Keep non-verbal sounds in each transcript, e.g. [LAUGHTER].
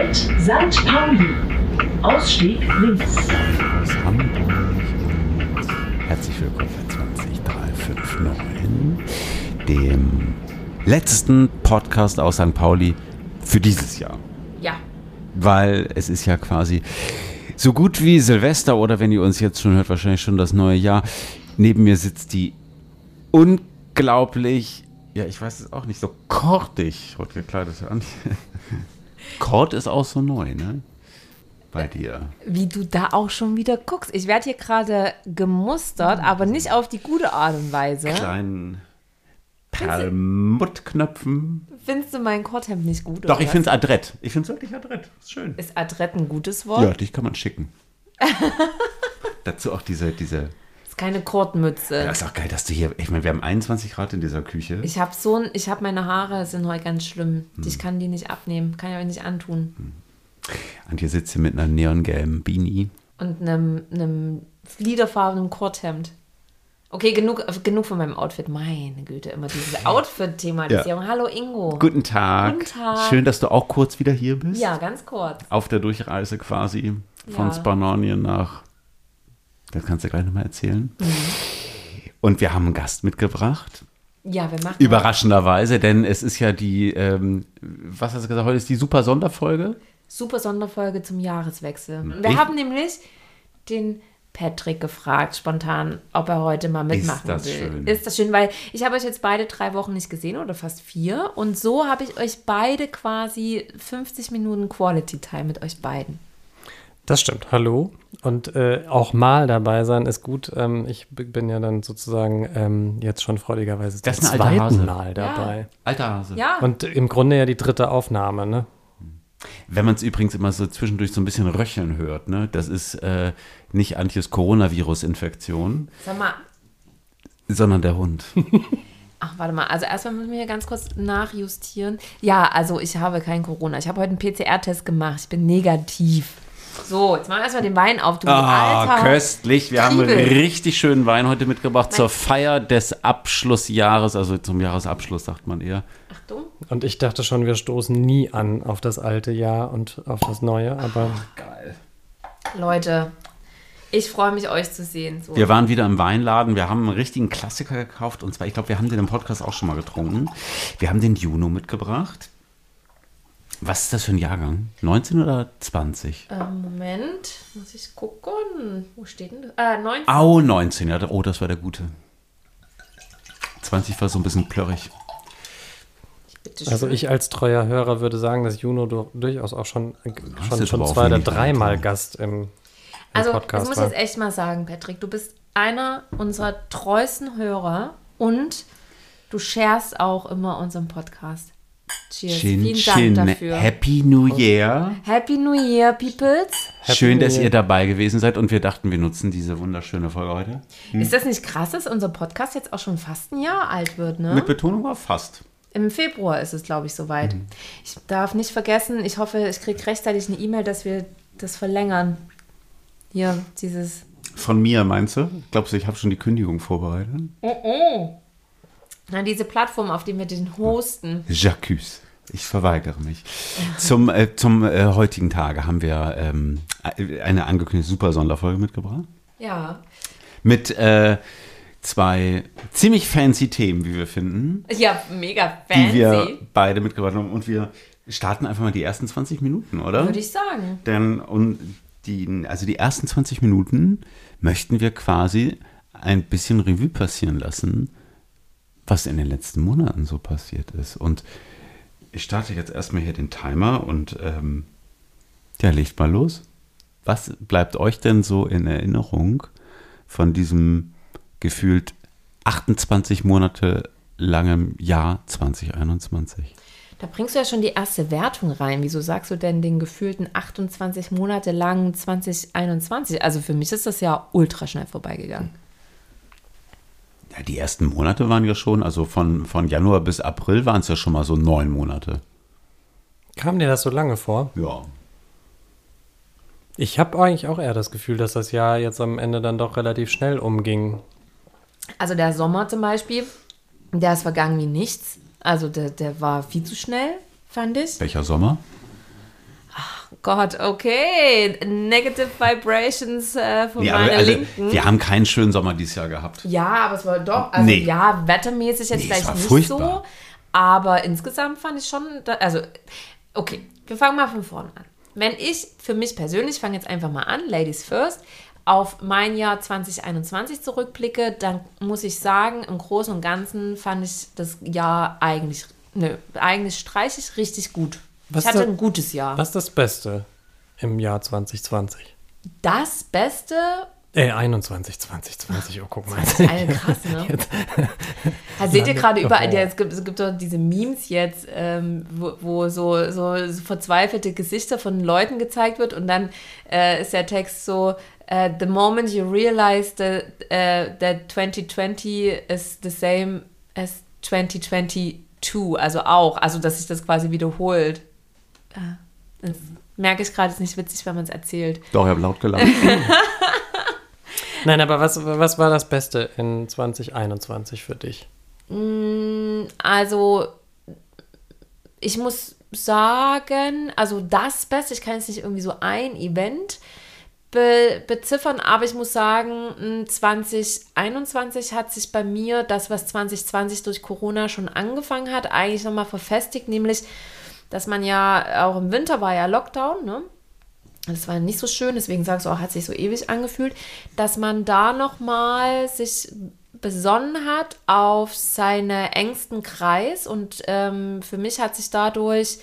Halt St. Pauli. Ausstieg links. aus Hamburg. Herzlich willkommen bei 20359, dem letzten Podcast aus St. Pauli für dieses Jahr. Ja. Weil es ist ja quasi so gut wie Silvester oder wenn ihr uns jetzt schon hört, wahrscheinlich schon das neue Jahr. Neben mir sitzt die unglaublich, ja, ich weiß es auch nicht, so kortig rot gekleidet an. Kord ist auch so neu, ne? Bei dir. Wie du da auch schon wieder guckst. Ich werde hier gerade gemustert, aber nicht auf die gute Art und Weise. kleinen Perlmuttknöpfen. Findest du mein Korthemd nicht gut? Doch, ich finde es adrett. Ich finde es wirklich adrett. Ist schön. Ist Adrett ein gutes Wort? Ja, dich kann man schicken. [LAUGHS] Dazu auch diese, diese. Keine Kortmütze. Das ist auch geil, dass du hier. Ich meine, wir haben 21 Grad in dieser Küche. Ich habe so ein, ich habe meine Haare sind heute ganz schlimm. Hm. Ich kann die nicht abnehmen, kann ich euch nicht antun. Und hier sitzt sie mit einer neongelben Beanie. Und einem, einem fliederfarbenen Korthemd. Okay, genug, genug von meinem Outfit. Meine Güte, immer diese [LAUGHS] Outfit-Thematisierung. Hallo Ingo. Guten Tag. Guten Tag. Schön, dass du auch kurz wieder hier bist. Ja, ganz kurz. Auf der Durchreise quasi von Ja. Spanonien nach. Das kannst du gleich nochmal erzählen. Mhm. Und wir haben einen Gast mitgebracht. Ja, wir machen. Überraschenderweise, denn es ist ja die, ähm, was hast du gesagt, heute ist die super Sonderfolge. Super Sonderfolge zum Jahreswechsel. Hm, Ich- Wir haben nämlich den Patrick gefragt, spontan, ob er heute mal mitmachen das will. schön. Ist das schön, weil ich habe euch jetzt beide drei Wochen nicht gesehen oder fast vier. Und so habe ich euch beide quasi 50 Minuten Quality Time mit euch beiden. Das stimmt. Hallo. Und äh, auch mal dabei sein ist gut. Ähm, ich bin ja dann sozusagen ähm, jetzt schon freudigerweise Das zum ist ein alter Hase. zweiten Mal dabei. Alter Hase. Ja, Und im Grunde ja die dritte Aufnahme, ne? Wenn man es übrigens immer so zwischendurch so ein bisschen röcheln hört, ne, das ist äh, nicht Antjes Coronavirus-Infektion, sag mal. sondern der Hund. [LAUGHS] Ach, warte mal. Also erstmal müssen wir hier ganz kurz nachjustieren. Ja, also ich habe kein Corona. Ich habe heute einen PCR-Test gemacht. Ich bin negativ. So, jetzt machen wir erstmal den Wein auf. Du Ah, alter köstlich. Wir haben Triebel. richtig schönen Wein heute mitgebracht zur Feier des Abschlussjahres, also zum Jahresabschluss, sagt man eher. Achtung. Und ich dachte schon, wir stoßen nie an auf das alte Jahr und auf das neue, aber Geil. Leute, ich freue mich, euch zu sehen. So. Wir waren wieder im Weinladen. Wir haben einen richtigen Klassiker gekauft. Und zwar, ich glaube, wir haben den im Podcast auch schon mal getrunken. Wir haben den Juno mitgebracht. Was ist das für ein Jahrgang? 19 oder 20? Ähm, Moment, muss ich gucken. Wo steht denn das? Äh, 19. Au, 19. Ja, oh, das war der gute. 20 war so ein bisschen plörrig. Bitte schön. also ich als treuer Hörer würde sagen, dass Juno du- durchaus auch schon, äh, schon, schon zwei oder dreimal. Gast im, im Also, Podcast das muss war. ich jetzt echt mal sagen, Patrick. Du bist einer unserer treuesten Hörer und du sharest auch immer unseren Podcast. Cheers. Chin, Vielen chin. Dank dafür. Happy New Year. Happy New Year, Peoples. Schön, New dass Year. ihr dabei gewesen seid und wir dachten, wir nutzen diese wunderschöne Folge heute. Ist das nicht krass, dass unser Podcast jetzt auch schon fast ein Jahr alt wird, ne? Mit Betonung auf fast. Im Februar ist es, glaube ich, soweit. Mhm. Ich darf nicht vergessen, ich hoffe, ich kriege rechtzeitig eine E-Mail, dass wir das verlängern. Hier, dieses. Von mir, meinst du? Glaubst du, ich habe schon die Kündigung vorbereitet? Na, diese Plattform, auf der wir den hosten. J'accuse. Ich verweigere mich. Zum, äh, zum äh, heutigen Tage haben wir ähm, eine angekündigte super Sonderfolge mitgebracht. Ja. Mit äh, zwei ziemlich fancy Themen, wie wir finden, Ja, mega die fancy. wir beide mitgebracht haben. Und wir starten einfach mal die ersten 20 Minuten, oder? Würde ich sagen. Denn und die, also die ersten 20 Minuten möchten wir quasi ein bisschen Revue passieren lassen, was in den letzten Monaten so passiert ist. Und ich starte jetzt erstmal hier den Timer und ähm, ja, legt mal los. Was bleibt euch denn so in Erinnerung von diesem gefühlt 28 Monate langem Jahr 2021? Da bringst du ja schon die erste Wertung rein. Wieso sagst du denn den gefühlten 28 Monate lang 2021? Also für mich ist das ja ultra schnell vorbeigegangen. Ja, die ersten Monate waren ja schon, also von, von Januar bis April waren es ja schon mal so neun Monate. Kam dir das so lange vor? Ja. Ich habe eigentlich auch eher das Gefühl, dass das Jahr jetzt am Ende dann doch relativ schnell umging. Also der Sommer zum Beispiel, der ist vergangen wie nichts. Also der, der war viel zu schnell, fand ich. Welcher Sommer? Gott, okay. Negative Vibrations äh, von Ja, meiner also, Linken. wir haben keinen schönen Sommer dieses Jahr gehabt. Ja, aber es war doch, also Nee. ja, wettermäßig jetzt Nee, vielleicht war nicht furchtbar. so, aber insgesamt fand ich schon, da, also, okay, wir fangen mal von vorne an. Wenn ich für mich persönlich, ich fange jetzt einfach mal an, Ladies First, auf mein Jahr 2021 zurückblicke, dann muss ich sagen, im Großen und Ganzen fand ich das Jahr eigentlich, nö, eigentlich streiche ich richtig gut. Was ich hatte da- ein gutes Jahr. Was ist das Beste im Jahr 2020? Das Beste Äh, 21, 2020, oh, guck mal. Das ist krass, ne? [LAUGHS] Also seht ihr gerade überall, Oh. ja, es, gibt, es gibt doch diese Memes jetzt, ähm, wo, wo so, so, so verzweifelte Gesichter von Leuten gezeigt wird und dann äh, ist der Text so, äh, the moment you realize that, äh, that 2020 is the same as 2022, also auch, also dass sich das quasi wiederholt. Äh, Das merke ich gerade, ist nicht witzig, wenn man es erzählt. Doch, ich habe laut gelacht. [LAUGHS] Nein, aber was, was war das Beste in 2021 für dich? Also, ich muss sagen, also das Beste, ich kann jetzt nicht irgendwie so ein Event be beziffern, aber ich muss sagen, mh, 2021 hat sich bei mir das, was 2020 durch Corona schon angefangen hat, eigentlich nochmal verfestigt, nämlich, dass man ja auch im Winter war ja Lockdown, ne? Das war nicht so schön, deswegen sagst du auch, hat sich so ewig angefühlt, dass man da nochmal sich besonnen hat auf seinen engsten Kreis. Und ähm, für mich hat sich dadurch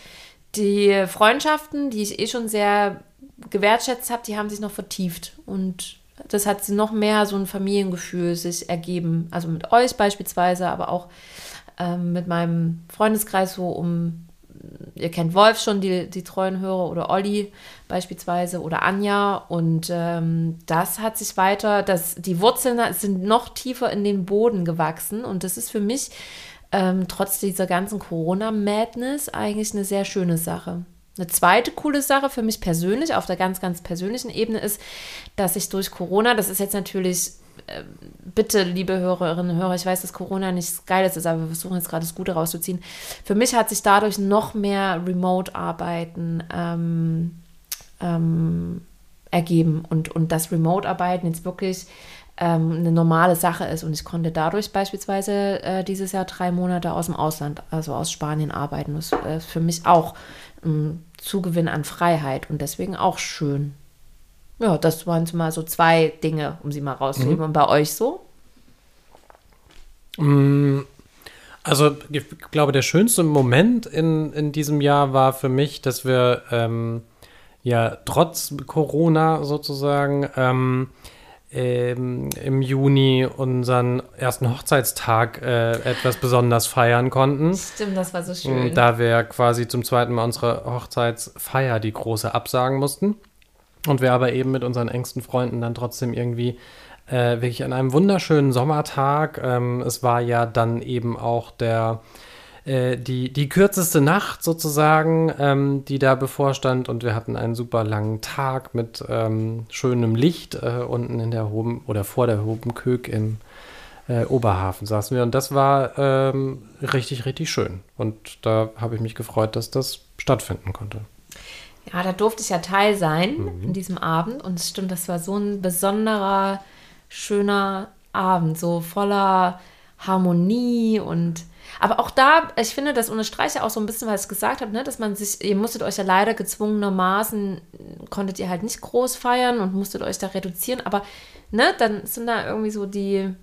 die Freundschaften, die ich eh schon sehr gewertschätzt habe, die haben sich noch vertieft. Und das hat noch mehr so ein Familiengefühl sich ergeben, also mit euch beispielsweise, aber auch ähm, mit meinem Freundeskreis so um ihr kennt Wolf schon, die, die treuen Hörer, oder Olli beispielsweise, oder Anja. Und ähm, das hat sich weiter, das, die Wurzeln sind noch tiefer in den Boden gewachsen. Und das ist für mich ähm, trotz dieser ganzen Corona-Madness eigentlich eine sehr schöne Sache. Eine zweite coole Sache für mich persönlich, auf der ganz, ganz persönlichen Ebene ist, dass ich durch Corona, das ist jetzt natürlich bitte, liebe Hörerinnen und Hörer, ich weiß, dass Corona nicht geil ist, aber wir versuchen jetzt gerade das Gute rauszuziehen. Für mich hat sich dadurch noch mehr Remote-Arbeiten ähm, ähm, ergeben und, und das Remote-Arbeiten jetzt wirklich ähm, eine normale Sache ist. Und ich konnte dadurch beispielsweise äh, dieses Jahr drei Monate aus dem Ausland, also aus Spanien arbeiten. Das ist für mich auch ein Zugewinn an Freiheit und deswegen auch schön. Ja, das waren so mal so zwei Dinge, um sie mal rauszuheben. Und bei euch so? Also ich glaube, der schönste Moment in, in diesem Jahr war für mich, dass wir ähm, ja trotz Corona sozusagen ähm, ähm, im Juni unseren ersten Hochzeitstag äh, etwas besonders feiern konnten. Stimmt, das war so schön. Da wir quasi zum zweiten Mal unsere Hochzeitsfeier, die große, absagen mussten. Und wir aber eben mit unseren engsten Freunden dann trotzdem irgendwie äh, wirklich an einem wunderschönen Sommertag. Ähm, es war ja dann eben auch der, äh, die, die kürzeste Nacht sozusagen, ähm, die da bevorstand. Und wir hatten einen super langen Tag mit ähm, schönem Licht äh, unten in der Hoben oder vor der Hobenkög im äh, Oberhafen saßen wir. Und das war ähm, richtig, richtig schön. Und da habe ich mich gefreut, dass das stattfinden konnte. Ja, da durfte ich ja Teil sein in diesem Abend. Und es stimmt, das war so ein besonderer, schöner Abend, so voller Harmonie und. Aber auch da, ich finde, das unterstreiche auch so ein bisschen, was ich gesagt habe, ne, dass man sich, ihr musstet euch ja leider gezwungenermaßen, konntet ihr halt nicht groß feiern und musstet euch da reduzieren, aber ne, dann sind da irgendwie so die,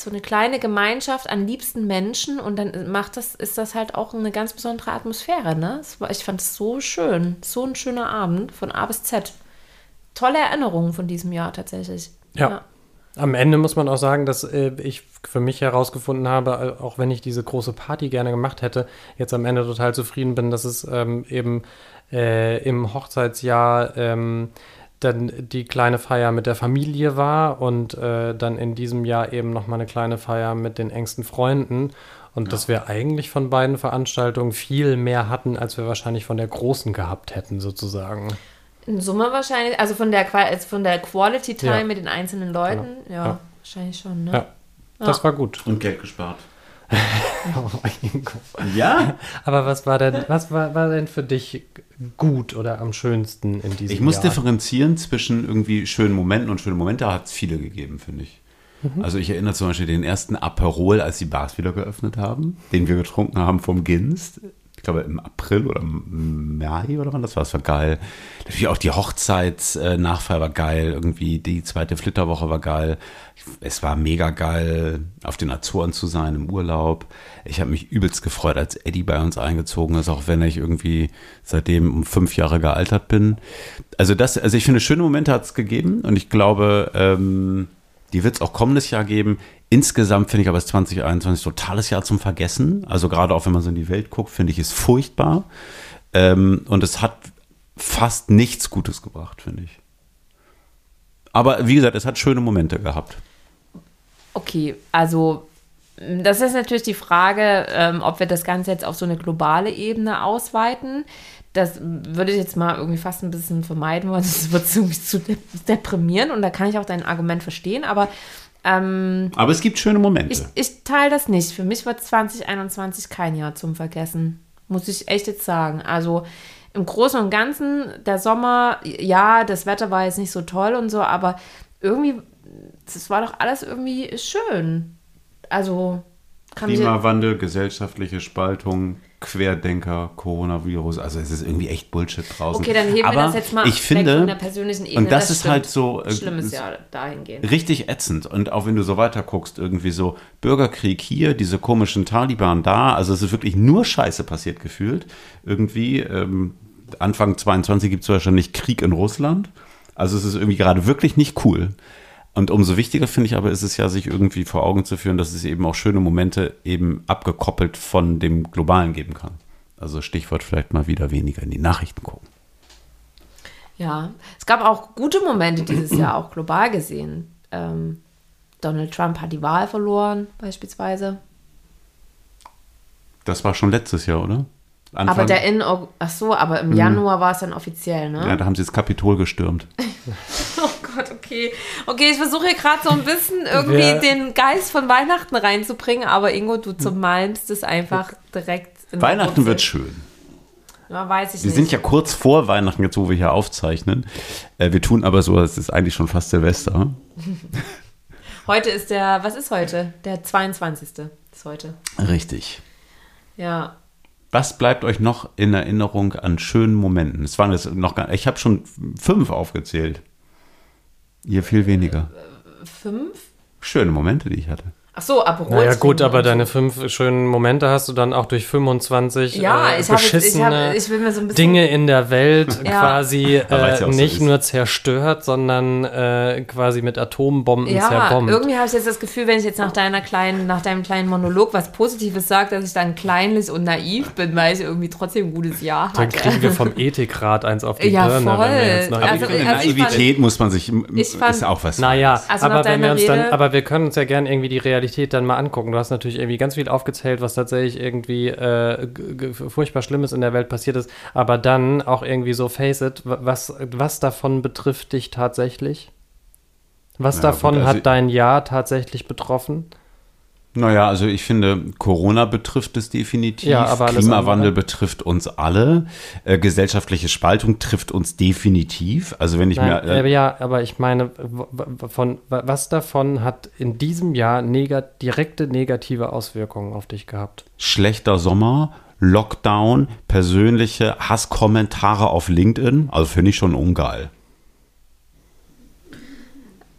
so eine kleine Gemeinschaft an liebsten Menschen und dann macht das, ist das halt auch eine ganz besondere Atmosphäre, ne? Ich fand es so schön, so ein schöner Abend von A bis Z. Tolle Erinnerungen von diesem Jahr tatsächlich. Ja. Am Ende muss man auch sagen, dass äh, ich für mich herausgefunden habe, auch wenn ich diese große Party gerne gemacht hätte, jetzt am Ende total zufrieden bin, dass es ähm, eben äh, im Hochzeitsjahr ähm, dann die kleine Feier mit der Familie war und äh, dann in diesem Jahr eben nochmal eine kleine Feier mit den engsten Freunden. Und dass wir eigentlich von beiden Veranstaltungen viel mehr hatten, als wir wahrscheinlich von der großen gehabt hätten, sozusagen. In Summe wahrscheinlich, also von der, also von der Quality Time Ja. mit den einzelnen Leuten, ja, Ja. wahrscheinlich schon, ne? Ja, das war gut. Und Geld gespart. [LAUGHS] Ja? Aber was war denn, was war, war denn für dich gut oder am schönsten in diesem Ich muss Jahr? differenzieren zwischen irgendwie schönen Momenten und schönen Momente. Hat es viele gegeben, finde ich. Also ich erinnere zum Beispiel den ersten Aperol, als die Bars wieder geöffnet haben, den wir getrunken haben vom Ginst. Glaube im April oder Mai oder wann das war. Das war geil. Natürlich auch die Hochzeitsnachfeier war geil. Irgendwie die zweite Flitterwoche war geil. Es war mega geil, auf den Azoren zu sein im Urlaub. Ich habe mich übelst gefreut, als Eddie bei uns eingezogen ist, auch wenn ich irgendwie seitdem um fünf Jahre gealtert bin. Also das, also ich finde, schöne Momente hat es gegeben und ich glaube, ähm, die wird es auch kommendes Jahr geben. Insgesamt finde ich aber das 2021 totales Jahr zum Vergessen. Also gerade auch wenn man so in die Welt guckt, finde ich es furchtbar. Ähm, und es hat fast nichts Gutes gebracht, finde ich. Aber wie gesagt, es hat schöne Momente gehabt. Okay, also das ist natürlich die Frage, ähm, ob wir das Ganze jetzt auf so eine globale Ebene ausweiten. Das würde ich jetzt mal irgendwie fast ein bisschen vermeiden, weil [LAUGHS] das wird ziemlich zu [LAUGHS] de deprimieren und da kann ich auch dein Argument verstehen, aber ähm, Aber es gibt schöne Momente. ich, ich teile das nicht. Für mich wird 2021 kein Jahr zum Vergessen, muss ich echt jetzt sagen. Also im Großen und Ganzen, der Sommer, ja, das Wetter war jetzt nicht so toll und so, aber irgendwie, das war doch alles irgendwie schön. Also kann Klimawandel, gesellschaftliche Spaltung, Querdenker, Coronavirus. Also es ist irgendwie echt Bullshit draußen. Okay, dann heben Aber wir das jetzt mal ich finde, von der persönlichen Ebene. Und das, ist stimmt. halt so äh, Schlimmes Jahr dahingehend. richtig ätzend. Und auch wenn du so weiter guckst, irgendwie so Bürgerkrieg hier, diese komischen Taliban da, also es ist wirklich nur Scheiße passiert gefühlt. Irgendwie, ähm, Anfang 22 gibt es wahrscheinlich Krieg in Russland. Also es ist irgendwie gerade wirklich nicht cool. Und umso wichtiger finde ich aber ist es ja, sich irgendwie vor Augen zu führen, dass es eben auch schöne Momente eben abgekoppelt von dem Globalen geben kann. Also Stichwort vielleicht mal wieder weniger in die Nachrichten gucken. Ja, es gab auch gute Momente dieses Jahr, auch global gesehen. Ähm, Donald Trump hat die Wahl verloren, beispielsweise. Das war schon letztes Jahr, oder? Anfang, Aber der in, ach so, aber im Januar war es dann offiziell, ne? ja, da haben sie das Kapitol gestürmt. [LAUGHS] Gott, okay. Okay, ich versuche hier gerade so ein bisschen irgendwie Wer- den Geist von Weihnachten reinzubringen, aber Ingo, du zermalmst es einfach direkt. Weihnachten wird schön. Ja, weiß ich Wir nicht. sind ja kurz vor Weihnachten, jetzt wo wir hier aufzeichnen. Äh, wir tun aber so, es ist eigentlich schon fast Silvester. [LAUGHS] Heute ist der, was ist heute? Der 22. ist heute. Richtig. Ja. Was bleibt euch noch in Erinnerung an schönen Momenten? Es waren jetzt noch gar, ich habe schon fünf aufgezählt. Ihr viel weniger. Fünf? Schöne Momente, die ich hatte. Ach so, Aperol. Naja, gut, aber so. deine fünf schönen Momente hast du dann auch durch 25 Ja, äh, ich ich, beschissene hab, ich will mir so. Dinge in der Welt [LAUGHS] Ja. quasi äh, ja so nicht ist. nur zerstört, sondern äh, quasi mit Atombomben Ja, zerbombt. irgendwie habe ich jetzt das Gefühl, wenn ich jetzt nach deiner kleinen, nach deinem kleinen Monolog was Positives sage, dass ich dann kleinlich und naiv bin, weil ich irgendwie trotzdem ein gutes Jahr Dann hatte. kriegen wir vom [LAUGHS] Ethikrat eins auf die Ja, Birne, wenn wir voll. jetzt noch Aber Also, ich also ich fand- Naivität muss man sich, ich fand- ist auch was. Naja, Also nach aber wenn wir deiner uns dann, Rede- aber wir können uns ja gerne irgendwie die Realität dann mal angucken. Du hast natürlich irgendwie ganz viel aufgezählt, was tatsächlich irgendwie äh, furchtbar Schlimmes in der Welt passiert ist, aber dann auch irgendwie so face it, wa- was, was davon betrifft dich tatsächlich? Was Ja, davon gut, also- hat dein Jahr tatsächlich betroffen? Naja, also ich finde, Corona betrifft es definitiv. Ja, Klimawandel andere? betrifft uns alle. Äh, gesellschaftliche Spaltung trifft uns definitiv. Also wenn ich Nein, mir. äh, Äh, ja, aber ich meine, von, wa- was davon hat in diesem Jahr negat direkte negative Auswirkungen auf dich gehabt? schlechter Sommer, Lockdown, persönliche Hasskommentare auf LinkedIn, also finde ich schon ungeil.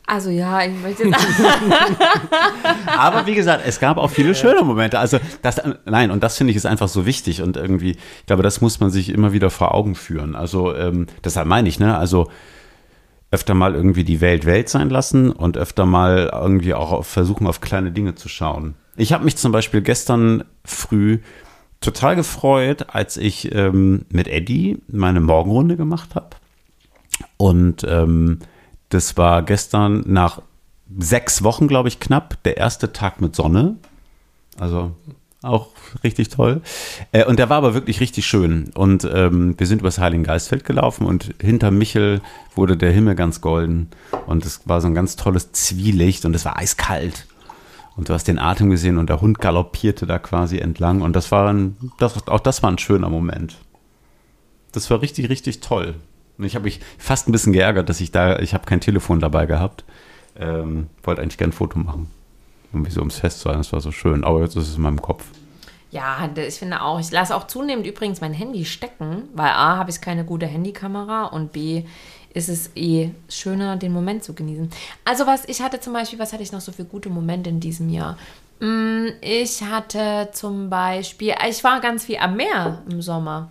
Also ja, ich möchte jetzt. [LAUGHS] Aber wie gesagt, es gab auch viele schöne Momente. Also das, nein, und das finde ich ist einfach so wichtig und irgendwie, ich glaube, das muss man sich immer wieder vor Augen führen. Also ähm, deshalb meine ich, ne, also öfter mal irgendwie die Welt Welt sein lassen und öfter mal irgendwie auch auf, versuchen, auf kleine Dinge zu schauen. Ich habe mich zum Beispiel gestern früh total gefreut, als ich ähm, mit Eddie meine Morgenrunde gemacht habe. Und ähm, das war gestern nach sechs Wochen, glaube ich, knapp, der erste Tag mit Sonne. Also auch richtig toll. Äh, und der war aber wirklich richtig schön. Und ähm, wir sind übers Heiligengeistfeld gelaufen und hinter Michel wurde der Himmel ganz golden. Und es war so ein ganz tolles Zwielicht und es war eiskalt. Und du hast den Atem gesehen und der Hund galoppierte da quasi entlang. Und das war ein, das, auch das war ein schöner Moment. Das war richtig, richtig toll. Und ich habe mich fast ein bisschen geärgert, dass ich da, ich habe kein Telefon dabei gehabt. Ähm, wollte eigentlich gerne ein Foto machen. Irgendwie so ums Fest sein, das war so schön. Aber jetzt ist es in meinem Kopf. Ja, ich finde auch, ich lasse auch zunehmend übrigens mein Handy stecken, weil A, habe ich keine gute Handykamera und B, ist es eh schöner, den Moment zu genießen. Also was ich hatte zum Beispiel, was hatte ich noch so für gute Momente in diesem Jahr? Mm, Ich hatte zum Beispiel, ich war ganz viel am Meer im Sommer,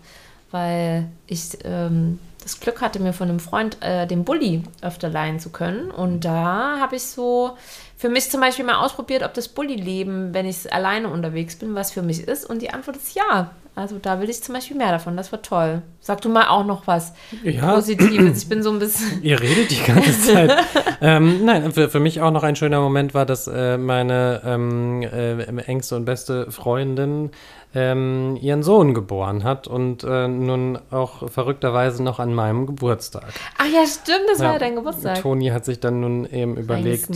weil ich ähm, das Glück hatte, mir von einem Freund äh, den Bulli öfter leihen zu können. Und da habe ich so für mich zum Beispiel mal ausprobiert, ob das Bulli-Leben, wenn ich alleine unterwegs bin, was für mich ist. Und die Antwort ist ja. Also da will ich zum Beispiel mehr davon. Das war toll. Sag du mal auch noch was Ja. Positives. Ich bin so ein bisschen. [LAUGHS] Ihr redet die ganze [LAUGHS] Zeit. ähm, nein, für, für mich auch noch ein schöner Moment war, dass äh, meine ähm, äh, engste und beste Freundin ähm, ihren Sohn geboren hat und äh, nun auch verrückterweise noch an meinem Geburtstag. Ach ja, stimmt, das war Ja. ja dein Geburtstag. Toni hat sich dann nun eben überlegt,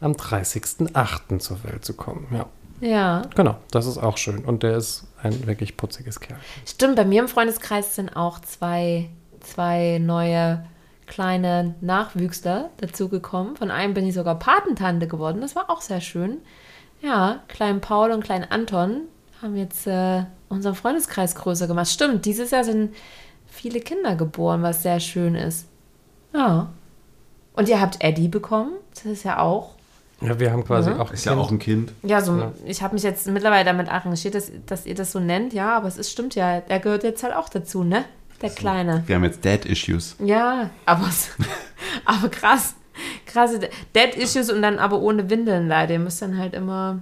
am 30.08. zur Welt zu kommen. Ja, Ja, genau, das ist auch schön. Und der ist ein wirklich putziges Kerl. stimmt. Bei mir im Freundeskreis sind auch zwei, zwei neue kleine Nachwüchsler dazugekommen. Von einem bin ich sogar Patentante geworden. Das war auch sehr schön. Ja, klein Paul und klein Anton haben jetzt äh, unseren Freundeskreis größer gemacht. Stimmt, dieses Jahr sind viele Kinder geboren, was sehr schön ist. Ja. Und ihr habt Eddie bekommen. Das ist ja auch Ja, wir haben quasi Mhm. auch. Ist ja auch ein Kind. Ja, so, Ja. ich habe mich jetzt mittlerweile damit arrangiert, dass, dass ihr das so nennt, ja, aber es ist, stimmt ja, der gehört jetzt halt auch dazu, ne? Der Kleine. Wir haben jetzt Dad-Issues. Ja, aber, es- [LAUGHS] aber krass. Krasse Dead-Issues und dann aber ohne Windeln leider. Ihr müsst dann halt immer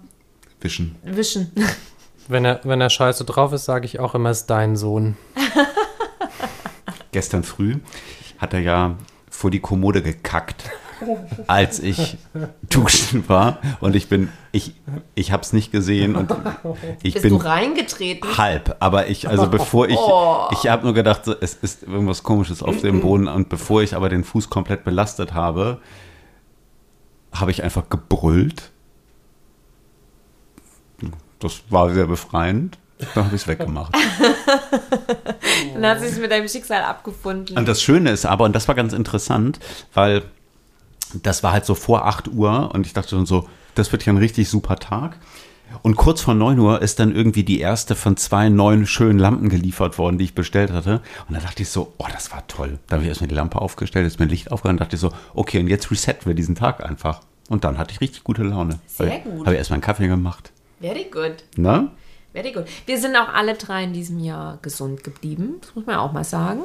Wischen. wischen. [LAUGHS] Wenn er, wenn er scheiße drauf ist, sage ich auch immer, ist dein Sohn. [LAUGHS] Gestern früh hat er ja vor die Kommode gekackt, als ich duschen war. Und ich bin, ich, ich habe es nicht gesehen und ich Bist bin du reingetreten? halb. Aber ich, also bevor ich, Oh. ich habe nur gedacht, es ist irgendwas Komisches auf dem Boden. Und bevor ich aber den Fuß komplett belastet habe, habe ich einfach gebrüllt. Das war sehr befreiend. Dann habe ich es weggemacht. Dann hat sich mit deinem Schicksal abgefunden. Und das Schöne ist aber, und das war ganz interessant, weil das war halt so vor 8 Uhr und ich dachte schon so, das wird ja ein richtig super Tag. Und kurz vor 9 Uhr ist dann irgendwie die erste von zwei neuen schönen Lampen geliefert worden, die ich bestellt hatte. Und da dachte ich so, oh, das war toll. Da habe ich erstmal die Lampe aufgestellt, ist mir Licht aufgegangen, dachte ich so, okay, und jetzt resetten wir diesen Tag einfach. Und dann hatte ich richtig gute Laune. Sehr gut. Habe ich erstmal einen Kaffee gemacht. Very good. Ne? Very good. Wir sind auch alle drei in diesem Jahr gesund geblieben. Das muss man auch mal sagen.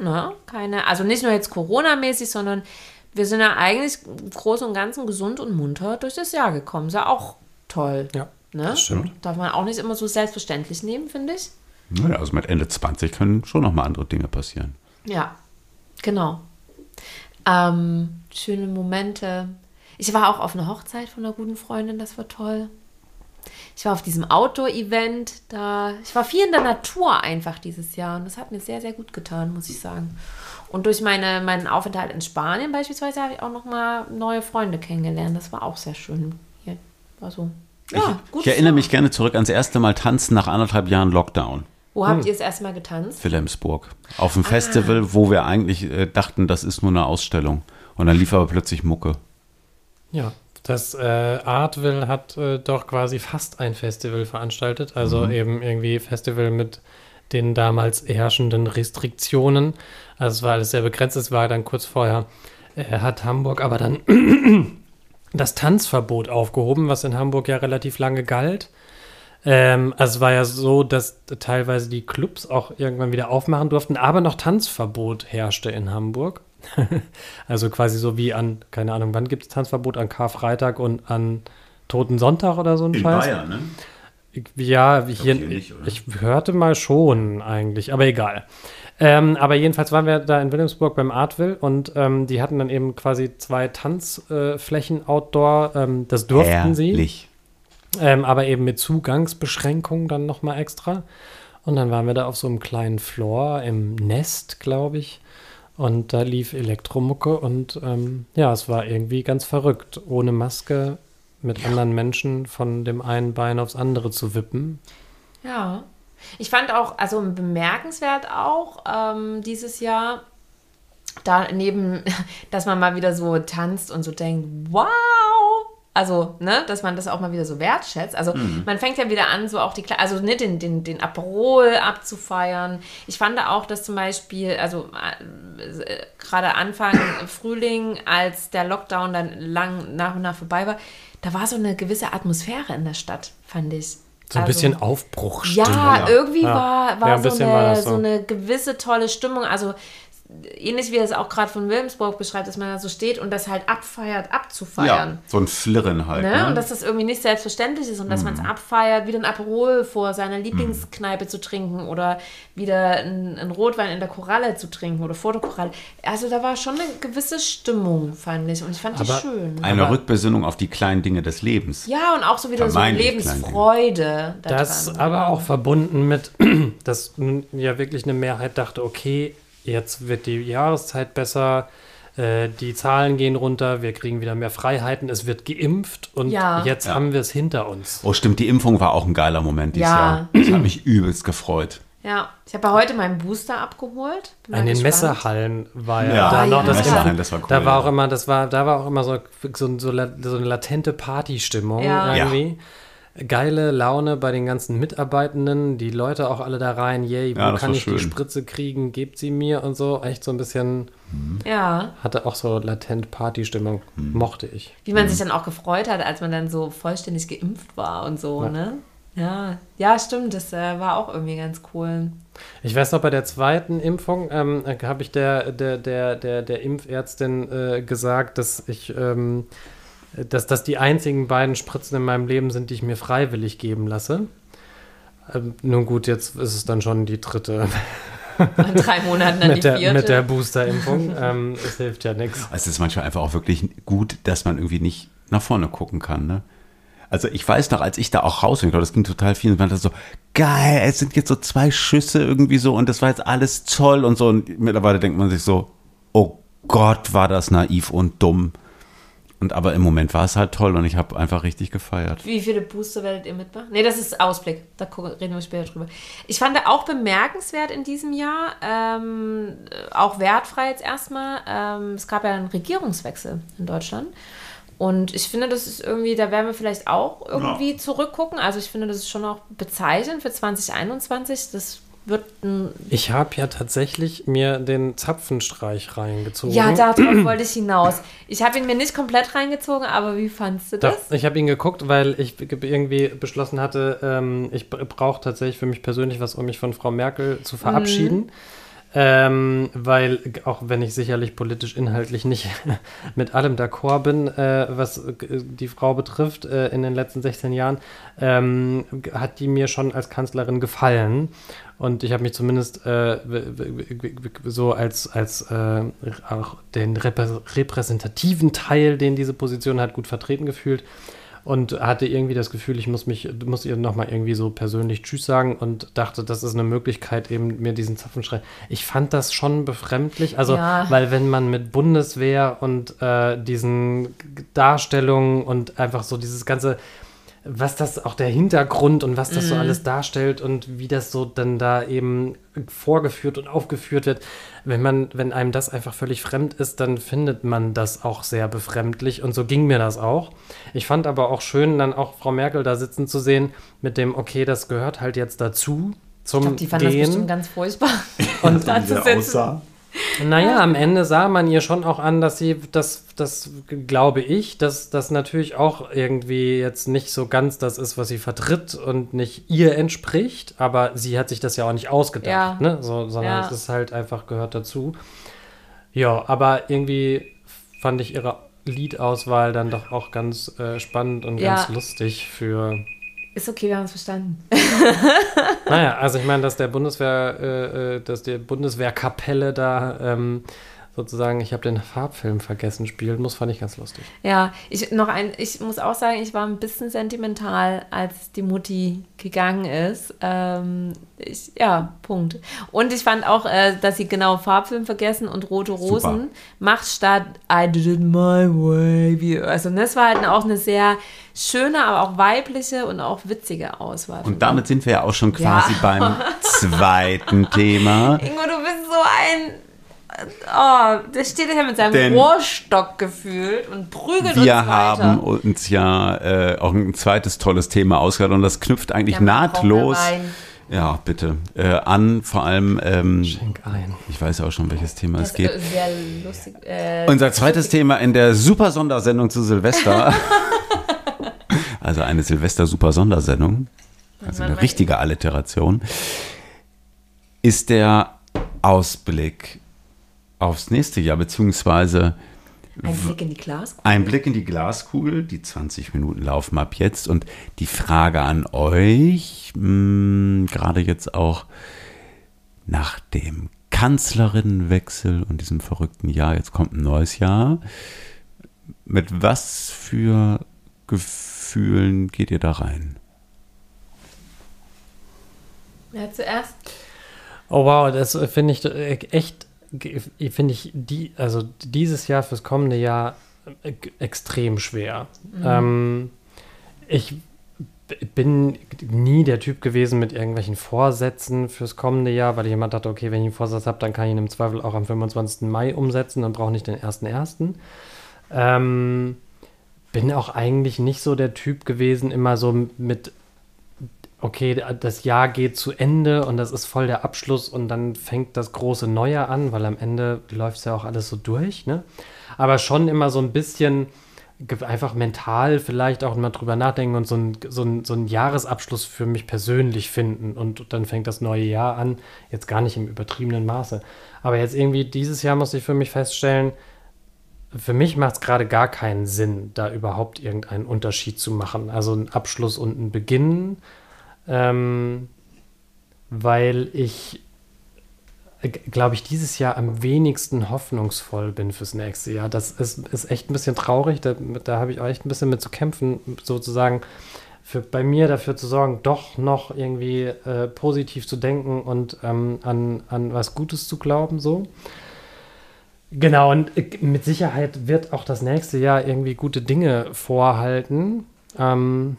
Na, keine, also nicht nur jetzt Corona-mäßig, sondern wir sind ja eigentlich im Großen und Ganzen gesund und munter durch das Jahr gekommen. Ist ja auch toll. Ja, Ne? das stimmt. Darf man auch nicht immer so selbstverständlich nehmen, finde ich. Naja, also mit Ende 20 können schon nochmal andere Dinge passieren. Ja, genau. Ähm, schöne Momente. Ich war auch auf einer Hochzeit von einer guten Freundin, das war toll. Ich war auf diesem Outdoor-Event, da ich war viel in der Natur einfach dieses Jahr und das hat mir sehr, sehr gut getan, muss ich sagen. Und durch meine, meinen Aufenthalt in Spanien beispielsweise habe ich auch noch mal neue Freunde kennengelernt. Das war auch sehr schön. Hier war so. Ja, ich, gut. ich erinnere mich gerne zurück ans erste Mal tanzen nach anderthalb Jahren Lockdown. Wo habt ihr es erstmal getanzt? Wilhelmsburg. Auf einem Festival, wo wir eigentlich äh, dachten, das ist nur eine Ausstellung. Und dann lief aber plötzlich Mucke. Ja, das äh, Artville hat äh, doch quasi fast ein Festival veranstaltet. Also eben irgendwie Festival mit den damals herrschenden Restriktionen. Also es war alles sehr begrenzt. Es war dann kurz vorher, äh, hat Hamburg aber dann [CLEARS THROAT] das Tanzverbot aufgehoben, was in Hamburg ja relativ lange galt. Ähm, also es war ja so, dass teilweise die Clubs auch irgendwann wieder aufmachen durften, aber noch Tanzverbot herrschte in Hamburg. [LAUGHS] also quasi so wie an, keine Ahnung, wann gibt es Tanzverbot? An Karfreitag und an Toten Sonntag oder so ein Scheiß? ne? Ja, hier, hier nicht, oder? ich hörte mal schon eigentlich, aber egal. Ähm, aber jedenfalls waren wir da in Wilhelmsburg beim Artville und ähm, die hatten dann eben quasi zwei Tanzflächen outdoor. Ähm, das durften sie. Herrlich. Ähm, aber eben mit Zugangsbeschränkungen dann nochmal extra. Und dann waren wir da auf so einem kleinen Floor im Nest, glaube ich. Und da lief Elektromucke und ähm, ja, es war irgendwie ganz verrückt, ohne Maske mit anderen Menschen von dem einen Bein aufs andere zu wippen. Ja. Ich fand auch, also bemerkenswert auch ähm, dieses Jahr, daneben, [LAUGHS] dass man mal wieder so tanzt und so denkt, wow! Also, ne, dass man das auch mal wieder so wertschätzt. Also, man fängt ja wieder an, so auch die, Kle- also ne, den, den, den Aperol abzufeiern. Ich fand auch, dass zum Beispiel, also äh, gerade Anfang [COUGHS] Frühling, als der Lockdown dann lang nach und nach vorbei war, da war so eine gewisse Atmosphäre in der Stadt, fand ich. So ein Also- bisschen Aufbruchstimmung. ja, irgendwie Ja. war, war, Ja, ein so, eine, war so. so. eine gewisse tolle Stimmung. Also ähnlich wie er es auch gerade von Wilhelmsburg beschreibt, dass man da so steht und das halt abfeiert, abzufeiern. Ja, so ein Flirren halt. Ne? Ne? Und dass das irgendwie nicht selbstverständlich ist und dass man Mhm. es abfeiert, wieder ein Aperol vor seiner Lieblingskneipe zu trinken oder wieder ein, ein Rotwein in der Koralle zu trinken oder vor der Koralle. Also da war schon eine gewisse Stimmung, fand ich. Und ich fand die Aber- schön. Eine Aber- Rückbesinnung auf die kleinen Dinge des Lebens. Ja, und auch so wieder so Vermeintlich Lebensfreude. da Das aber auch verbunden mit, [CLEARS THROAT] dass nun ja wirklich eine Mehrheit dachte, okay, jetzt wird die Jahreszeit besser, äh, die Zahlen gehen runter, wir kriegen wieder mehr Freiheiten, es wird geimpft und Ja. jetzt Ja. haben wir es hinter uns. Oh, stimmt, die Impfung war auch ein geiler Moment dieses Ja. Jahr. Das hat mich [CLEARS THROAT] übelst gefreut. Ja, ich habe ja heute meinen Booster abgeholt. An den gespannt. Messehallen war ja, Ja, da noch ja. das Messehallen, Impfen. das war cool, Da war auch ja. immer, das war, da war auch immer so, so, so, so eine latente Partystimmung Ja. irgendwie. Geile Laune bei den ganzen Mitarbeitenden, die Leute auch alle da rein, yay, wo Ja, kann ich die schön. Spritze kriegen, gebt sie mir und so. Echt so ein bisschen, Ja, hatte auch so latent Partystimmung, Hm. mochte ich. wie man sich dann auch gefreut hat, als man dann so vollständig geimpft war und so, ne? Ja, ja, stimmt, das äh, war auch irgendwie ganz cool. Ich weiß noch, bei der zweiten Impfung ähm, habe ich der, der, der, der, der Impfärztin äh, gesagt, dass ich, ähm, dass das die einzigen beiden Spritzen in meinem Leben sind, die ich mir freiwillig geben lasse. Ähm, nun gut, jetzt ist es dann schon die dritte In drei Monaten dann mit die der, vierte. mit der Booster-Impfung. ähm, es hilft ja nichts. Es ist manchmal einfach auch wirklich gut, dass man irgendwie nicht nach vorne gucken kann. Ne? Also ich weiß noch, als ich da auch raus bin, ich glaube, das ging total viel, und man dachte so, geil, es sind jetzt so zwei Schüsse irgendwie so und das war jetzt alles toll und so. Und mittlerweile denkt man sich so, oh Gott, war das naiv und dumm. Und aber im Moment war es halt toll und ich habe einfach richtig gefeiert. Wie viele Booster werdet ihr mitmachen? Nee, das ist Ausblick. Da reden wir später drüber. Ich fand auch bemerkenswert in diesem Jahr, ähm, auch wertfrei jetzt erstmal, ähm, es gab ja einen Regierungswechsel in Deutschland. Und ich finde, das ist irgendwie, da werden wir vielleicht auch irgendwie zurückgucken. Also ich finde, das ist schon auch bezeichnend für 2021. Das wird ein. Ich habe ja tatsächlich mir den Zapfenstreich reingezogen. Ja, darauf wollte ich hinaus. Ich habe ihn mir nicht komplett reingezogen, aber wie fandst du das? ich habe ihn geguckt, weil ich ge- irgendwie beschlossen hatte, ähm, ich brauche tatsächlich für mich persönlich was, um mich von Frau Merkel zu verabschieden. Ähm, weil, auch wenn ich sicherlich politisch inhaltlich nicht [LAUGHS] mit allem d'accord bin, äh, was die Frau betrifft, äh, in den letzten 16 Jahren, ähm, hat die mir schon als Kanzlerin gefallen. Und ich habe mich zumindest äh, so als, als äh, auch den reprä repräsentativen Teil, den diese Position hat, gut vertreten gefühlt und hatte irgendwie das Gefühl, ich muss mich, muss ihr nochmal irgendwie so persönlich Tschüss sagen und dachte, das ist eine Möglichkeit, eben mir diesen Zapfenschrei. Ich fand das schon befremdlich, also, Ja. weil wenn man mit Bundeswehr und äh, diesen Darstellungen und einfach so dieses ganze, was das auch der Hintergrund und was das so alles darstellt und wie das so dann da eben vorgeführt und aufgeführt wird. Wenn man, wenn einem das einfach völlig fremd ist, dann findet man das auch sehr befremdlich und so ging mir das auch. Ich fand aber auch schön, dann auch Frau Merkel da sitzen zu sehen mit dem, okay, das gehört halt jetzt dazu zum Ich glaube, die fand das bestimmt ganz furchtbar. [LAUGHS] Und [LAUGHS] da zu sitzen. Naja, am Ende sah man ihr schon auch an, dass sie, das, das glaube ich, dass das natürlich auch irgendwie jetzt nicht so ganz das ist, was sie vertritt und nicht ihr entspricht, aber sie hat sich das ja auch nicht ausgedacht, Ja. ne? so, sondern Ja. es ist halt einfach gehört dazu. Ja, aber irgendwie fand ich ihre Liedauswahl dann doch auch ganz äh, spannend und Ja. ganz lustig für Ist okay, wir haben es verstanden. naja, also ich meine, dass der Bundeswehr, äh, äh, dass die Bundeswehrkapelle da ähm, sozusagen, ich habe den Farbfilm vergessen, spielen muss, fand ich ganz lustig. Ja, ich noch ein, ich muss auch sagen, ich war ein bisschen sentimental, als die Mutti gegangen ist. Ähm, ich, ja, Punkt. Und ich fand auch, äh, dass sie genau Farbfilm vergessen und Rote Rosen Super. macht statt I did it my way. Also das war halt auch eine sehr schöne, aber auch weibliche und auch witzige Auswahl. Und damit sind wir ja auch schon quasi Ja. beim [LAUGHS] zweiten Thema. Ingo, du bist so ein. Oh, der steht hier mit seinem Denn Rohrstock gefühlt und prügelt uns Wir haben uns ja äh, auch ein zweites tolles Thema ausgehört und das knüpft eigentlich Ja, nahtlos. Ja, bitte. Äh, an vor allem, ähm, Schenk ein. ich weiß auch schon, welches Thema Das es geht. ist sehr lustig. Äh, Unser zweites [LAUGHS] Thema in der super Sondersendung zu Silvester. [LAUGHS] also eine Silvester-super Sondersendung. Also eine richtige Alliteration. Ist der Ausblick aufs nächste Jahr, beziehungsweise ein Blick in die Glaskugel. ein Blick in die Glaskugel. Die 20 Minuten laufen ab jetzt. Und die Frage an euch, mh, gerade jetzt auch nach dem Kanzlerinnenwechsel und diesem verrückten Jahr, jetzt kommt ein neues Jahr. Mit was für Gefühlen geht ihr da rein? Ja, zuerst. Oh wow, das finde ich echt, finde ich die, also dieses Jahr fürs kommende Jahr äh, extrem schwer. Ähm, ich bin nie der Typ gewesen mit irgendwelchen Vorsätzen fürs kommende Jahr, weil ich immer dachte, okay, wenn ich einen Vorsatz habe, dann kann ich ihn im Zweifel auch am 25. Mai umsetzen und brauche nicht den 1.1. Ähm, bin auch eigentlich nicht so der Typ gewesen, immer so mit okay, das Jahr geht zu Ende und das ist voll der Abschluss und dann fängt das große Neue an, weil am Ende läuft es ja auch alles so durch, ne? Aber schon immer so ein bisschen einfach mental vielleicht auch mal drüber nachdenken und so ein, so, so ein Jahresabschluss für mich persönlich finden und dann fängt das neue Jahr an, jetzt gar nicht im übertriebenen Maße. Aber jetzt irgendwie dieses Jahr muss ich für mich feststellen, für mich macht es gerade gar keinen Sinn, da überhaupt irgendeinen Unterschied zu machen. Also ein Abschluss und ein Beginn, ähm, weil ich, glaube ich, dieses Jahr am wenigsten hoffnungsvoll bin fürs nächste Jahr. Das ist, ist echt ein bisschen traurig. Da, da habe ich auch echt ein bisschen mit zu kämpfen, sozusagen für, bei mir dafür zu sorgen, doch noch irgendwie äh, positiv zu denken und ähm, an, an was Gutes zu glauben, so. Genau, und äh, mit Sicherheit wird auch das nächste Jahr irgendwie gute Dinge vorhalten. Ähm,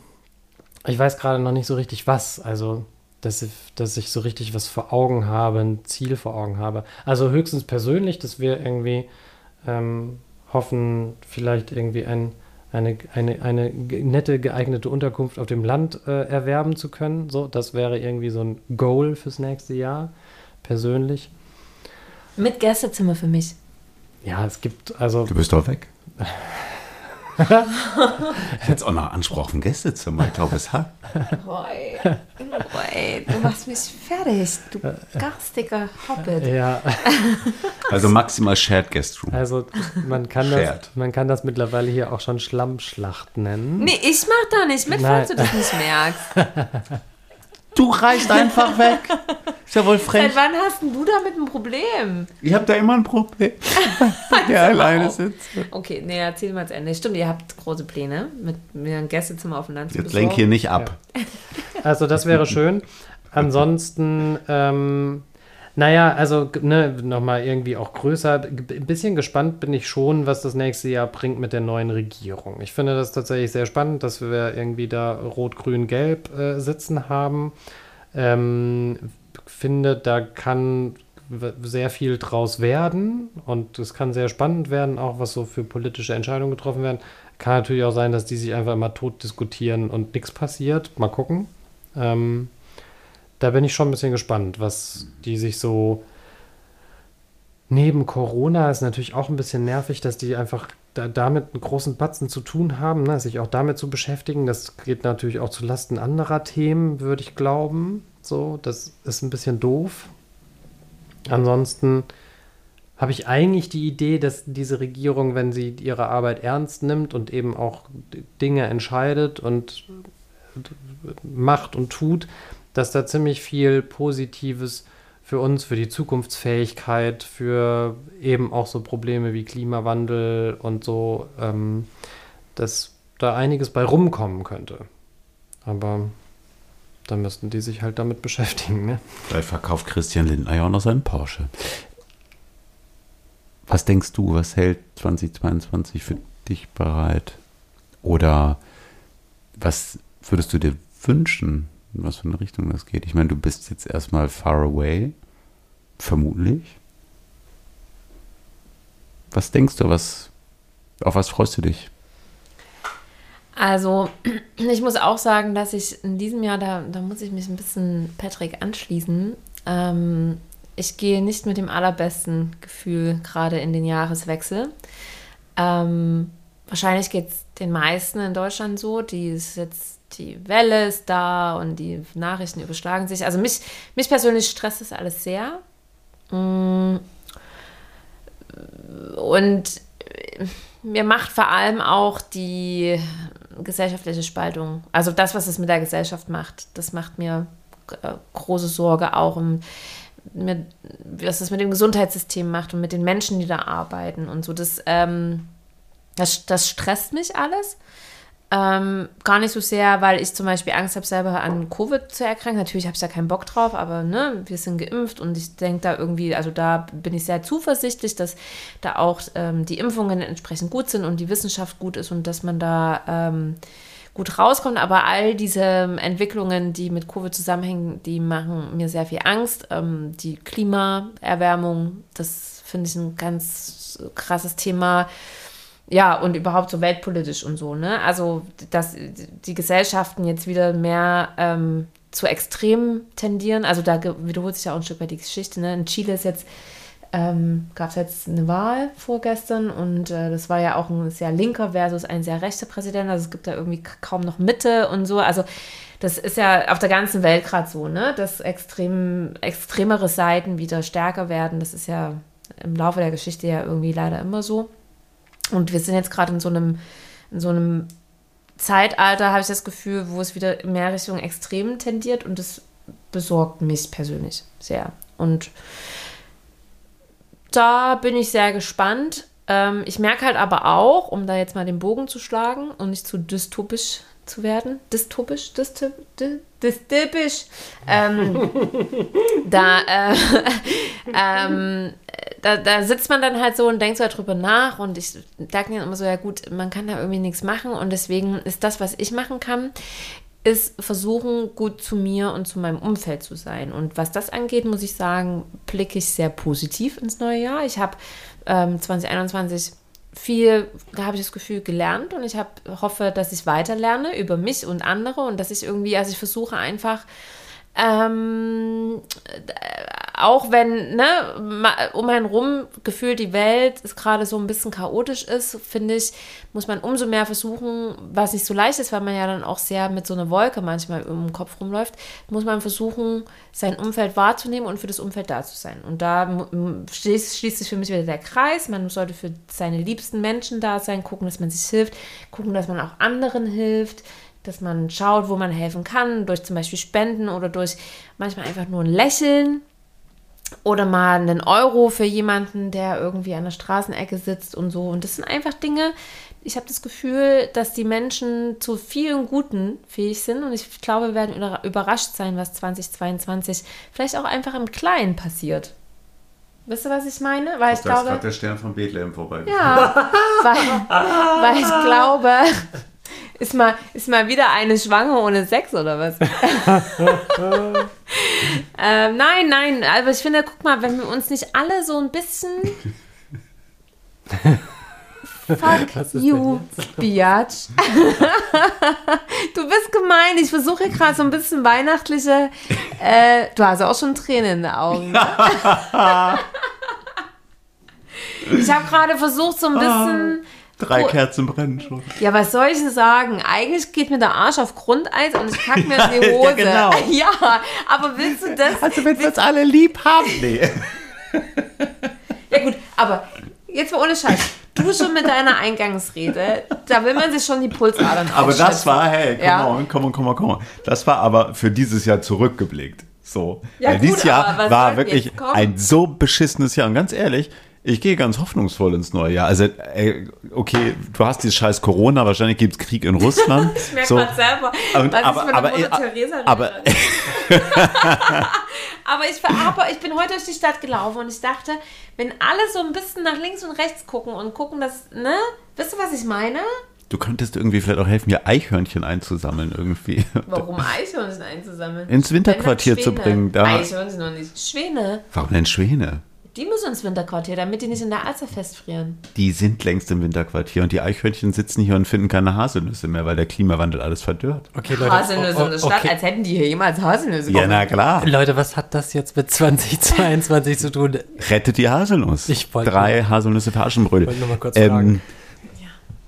ich weiß gerade noch nicht so richtig was. Also, dass ich, dass ich so richtig was vor Augen habe, ein Ziel vor Augen habe. Also höchstens persönlich, dass wir irgendwie ähm, hoffen, vielleicht irgendwie ein, eine, eine, eine nette, geeignete Unterkunft auf dem Land äh, erwerben zu können. So, das wäre irgendwie so ein Goal fürs nächste Jahr, persönlich. Mit Gästezimmer für mich. Ja, es gibt also. Du bist doch weg. [LAUGHS] Jetzt auch noch Anspruch auf ein Gästezimmer. Ich glaube, es hat. Boy, boy, du machst mich fertig, du garstiger Hobbit. Ja, Also maximal Shared Guest Room. also man kann, das, Shared. man kann das mittlerweile hier auch schon Schlammschlacht nennen. Nee, ich mach da nicht mit, Nein. falls du das nicht merkst. [LAUGHS] Du reichst einfach weg. Ist ja wohl frech. Seit wann hast denn du damit ein Problem? Ich habe da immer ein Problem. [LAUGHS] der alleine sitzt. Okay, nee, erzähl mal zu Ende. Stimmt, ihr habt große Pläne, mit mir ein Gästezimmer auf dem Land zu Jetzt lenk hier nicht ab. Also das wäre schön. Ansonsten, ähm, naja, also ne, nochmal irgendwie auch größer. Ein bisschen gespannt bin ich schon, was das nächste Jahr bringt mit der neuen Regierung. Ich finde das tatsächlich sehr spannend, dass wir irgendwie da Rot, Grün, Gelb äh, sitzen haben. Ähm, finde, da kann sehr viel draus werden und es kann sehr spannend werden, auch was so für politische Entscheidungen getroffen werden. Kann natürlich auch sein, dass die sich einfach immer tot diskutieren und nichts passiert. Mal gucken. Ähm, da bin ich schon ein bisschen gespannt, was die sich so neben Corona ist natürlich auch ein bisschen nervig, dass die einfach da, damit einen großen Batzen zu tun haben, ne? sich auch damit zu beschäftigen. Das geht natürlich auch zu Lasten anderer Themen, würde ich glauben. So, das ist ein bisschen doof. Ansonsten habe ich eigentlich die Idee, dass diese Regierung, wenn sie ihre Arbeit ernst nimmt und eben auch Dinge entscheidet und macht und tut, dass da ziemlich viel Positives für uns, für die Zukunftsfähigkeit, für eben auch so Probleme wie Klimawandel und so, ähm, dass da einiges bei rumkommen könnte. Aber da müssten die sich halt damit [LAUGHS] beschäftigen, ne? Vielleicht verkauft Christian Lindner ja auch noch seinen Porsche. Was denkst du, was hält 2022 für dich bereit? Oder was würdest du dir wünschen, in was für eine Richtung das geht? Ich meine, du bist jetzt erstmal far away, vermutlich. Was denkst du, was, auf was freust du dich? Also, [CLEARS THROAT] ich muss auch sagen, dass ich in diesem Jahr, da, da muss ich mich ein bisschen Patrick anschließen. Ähm, ich gehe nicht mit dem allerbesten Gefühl gerade in den Jahreswechsel. Ähm, wahrscheinlich geht es den meisten in Deutschland so. Die ist jetzt, die Welle ist da und die Nachrichten überschlagen sich. Also mich, mich persönlich stresst das alles sehr. Mm. Und mir macht vor allem auch die gesellschaftliche Spaltung, also das, was es mit der Gesellschaft macht, das macht mir äh, große Sorge auch um mit, was es mit dem Gesundheitssystem macht und mit den Menschen, die da arbeiten und so. Das, ähm, das, das stresst mich alles. Ähm, gar nicht so sehr, weil ich zum Beispiel Angst habe, selber an Covid zu erkranken. Natürlich habe ich da keinen Bock drauf, aber ne, wir sind geimpft und ich denke da irgendwie, also da bin ich sehr zuversichtlich, dass da auch ähm, die Impfungen entsprechend gut sind und die Wissenschaft gut ist und dass man da ähm, gut rauskommt. Aber all diese Entwicklungen, die mit Covid zusammenhängen, die machen mir sehr viel Angst. Ähm, die Klimaerwärmung, das finde ich ein ganz krasses Thema ja, und überhaupt so weltpolitisch und so, ne? Also, dass die Gesellschaften jetzt wieder mehr ähm, zu Extremen tendieren. Also, da wiederholt sich ja auch ein Stück weit die Geschichte, ne? In Chile ist jetzt, ähm, gab es jetzt eine Wahl vorgestern und äh, das war ja auch ein sehr linker versus ein sehr rechter Präsident. Also, es gibt da irgendwie kaum noch Mitte und so. Also, das ist ja auf der ganzen Welt gerade so, ne? Dass extrem, extremere Seiten wieder stärker werden. Das ist ja im Laufe der Geschichte ja irgendwie leider immer so. Und wir sind jetzt gerade in so einem, in so einem Zeitalter, habe ich das Gefühl, wo es wieder mehr Richtung Extremen tendiert und das besorgt mich persönlich sehr. Und da bin ich sehr gespannt. Ähm, ich merke halt aber auch, um da jetzt mal den Bogen zu schlagen und nicht zu dystopisch zu werden, dystopisch, dystopisch, ähm, [LAUGHS] da, äh, [LAUGHS] ähm, da, da, sitzt man dann halt so und denkt so darüber nach und ich denke mir immer so, ja gut, man kann da irgendwie nichts machen und deswegen ist das, was ich machen kann, ist versuchen, gut zu mir und zu meinem Umfeld zu sein. Und was das angeht, muss ich sagen, blicke ich sehr positiv ins neue Jahr. Ich habe ähm, 2021 viel, da habe ich das Gefühl, gelernt und ich hab, hoffe, dass ich weiter lerne über mich und andere und dass ich irgendwie, also ich versuche einfach, ähm, auch wenn, ne, um einen rum gefühlt die Welt ist gerade so ein bisschen chaotisch ist, finde ich, muss man umso mehr versuchen, was nicht so leicht ist, weil man ja dann auch sehr mit so einer Wolke manchmal im Kopf rumläuft, muss man versuchen, sein Umfeld wahrzunehmen und für das Umfeld da zu sein. Und da schließt, schließt sich für mich wieder der Kreis. Man sollte für seine liebsten Menschen da sein, gucken, dass man sich hilft, gucken, dass man auch anderen hilft dass man schaut, wo man helfen kann, durch zum Beispiel Spenden oder durch manchmal einfach nur ein Lächeln oder mal einen Euro für jemanden, der irgendwie an der Straßenecke sitzt und so. Und das sind einfach Dinge, ich habe das Gefühl, dass die Menschen zu vielen Guten fähig sind und ich glaube, wir werden überrascht sein, was 2022 vielleicht auch einfach im Kleinen passiert. Wisst ihr, was ich meine? Weil ich, ich glaube, gerade der Stern von Bethlehem vorbei. Ja, weil, weil ich glaube, ist mal, ist mal wieder eine schwanger ohne Sex oder was? [LAUGHS] ähm, nein, nein, aber ich finde, guck mal, wenn wir uns nicht alle so ein bisschen. Fuck you, Biatch. [LAUGHS] du bist gemein. Ich versuche gerade so ein bisschen weihnachtliche. Äh, du hast auch schon Tränen in den Augen. [LAUGHS] Ich habe gerade versucht, so ein bisschen. Drei Kerzen brennen schon. Ja, was soll ich denn sagen? Eigentlich geht mir der Arsch auf Grundeis und ich kacke [LAUGHS] mir in die Hose. ja, genau. [LAUGHS] ja, aber willst du das? Also, wenn wir uns alle lieb haben. Nee. [LAUGHS] ja, gut, aber jetzt mal ohne Scheiß. Du schon mit deiner Eingangsrede, da will man sich schon die Pulsadern Aber das war, hey, komm ja. on, komm on, komm on, komm on. Das war aber für dieses Jahr zurückgeblickt. So. Ja, Weil gut, dieses Jahr war wirklich ein so beschissenes Jahr. Und ganz ehrlich, ich gehe ganz hoffnungsvoll ins neue Jahr. Also, ey, okay, du hast dieses scheiß Corona, wahrscheinlich gibt es Krieg in Russland. [LAUGHS] ich merke so. gerade selber, und, was [LAUGHS] aber, ich aber, Mutter Teresa aber, aber, ich, aber ich bin heute durch die Stadt gelaufen und ich dachte, wenn alle so ein bisschen nach links und rechts gucken und gucken, dass, ne, wisst ihr, was ich meine? Du könntest irgendwie vielleicht auch helfen, hier Eichhörnchen einzusammeln irgendwie. [LAUGHS] Warum Eichhörnchen einzusammeln? Ins Winterquartier zu bringen, da- Eichhörnchen noch nicht. Schwäne. Warum denn Schwäne? Die müssen ins Winterquartier, damit die nicht in der Alster festfrieren. Die sind längst im Winterquartier und die Eichhörnchen sitzen hier und finden keine Haselnüsse mehr, weil der Klimawandel alles verdörrt. Okay, Leute. Haselnüsse oh, in der Stadt, okay. als hätten die hier jemals Haselnüsse Ja, na klar. Leute, was hat das jetzt mit 2022 zu tun? Rettet die Haselnuss. Ich wollte- Drei Haselnüsse für Aschenbrödel. wollte nur mal kurz fragen. ähm,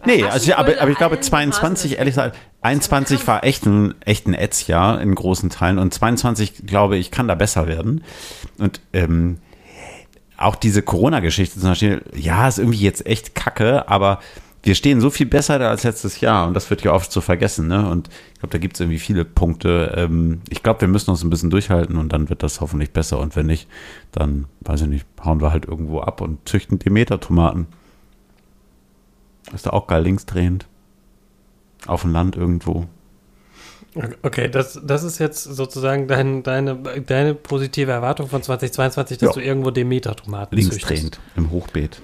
Nee, Bei also, ich- aber, aber ich glaube allen 22, Haselnüssen. ehrlich gesagt, 21 war echt ein, echt ein Ätzjahr in großen Teilen und 22, glaube ich, kann da besser werden. Und ähm, auch diese Corona-Geschichte zum Beispiel, ja, ist irgendwie jetzt echt kacke, aber wir stehen so viel besser da als letztes Jahr und das wird ja oft so vergessen. Ne? Und ich glaube, da gibt es irgendwie viele Punkte. Ähm, ich glaube, wir müssen uns ein bisschen durchhalten und dann wird das hoffentlich besser. Und wenn nicht, dann, weiß ich nicht, hauen wir halt irgendwo ab und züchten Demeter-Tomaten. Ist da auch geil linksdrehend. Auf dem Land irgendwo. Okay, das, das ist jetzt sozusagen dein, deine, deine positive Erwartung von 2022, dass Ja. du irgendwo Demeter-Tomaten. Linksdrehend im Hochbeet.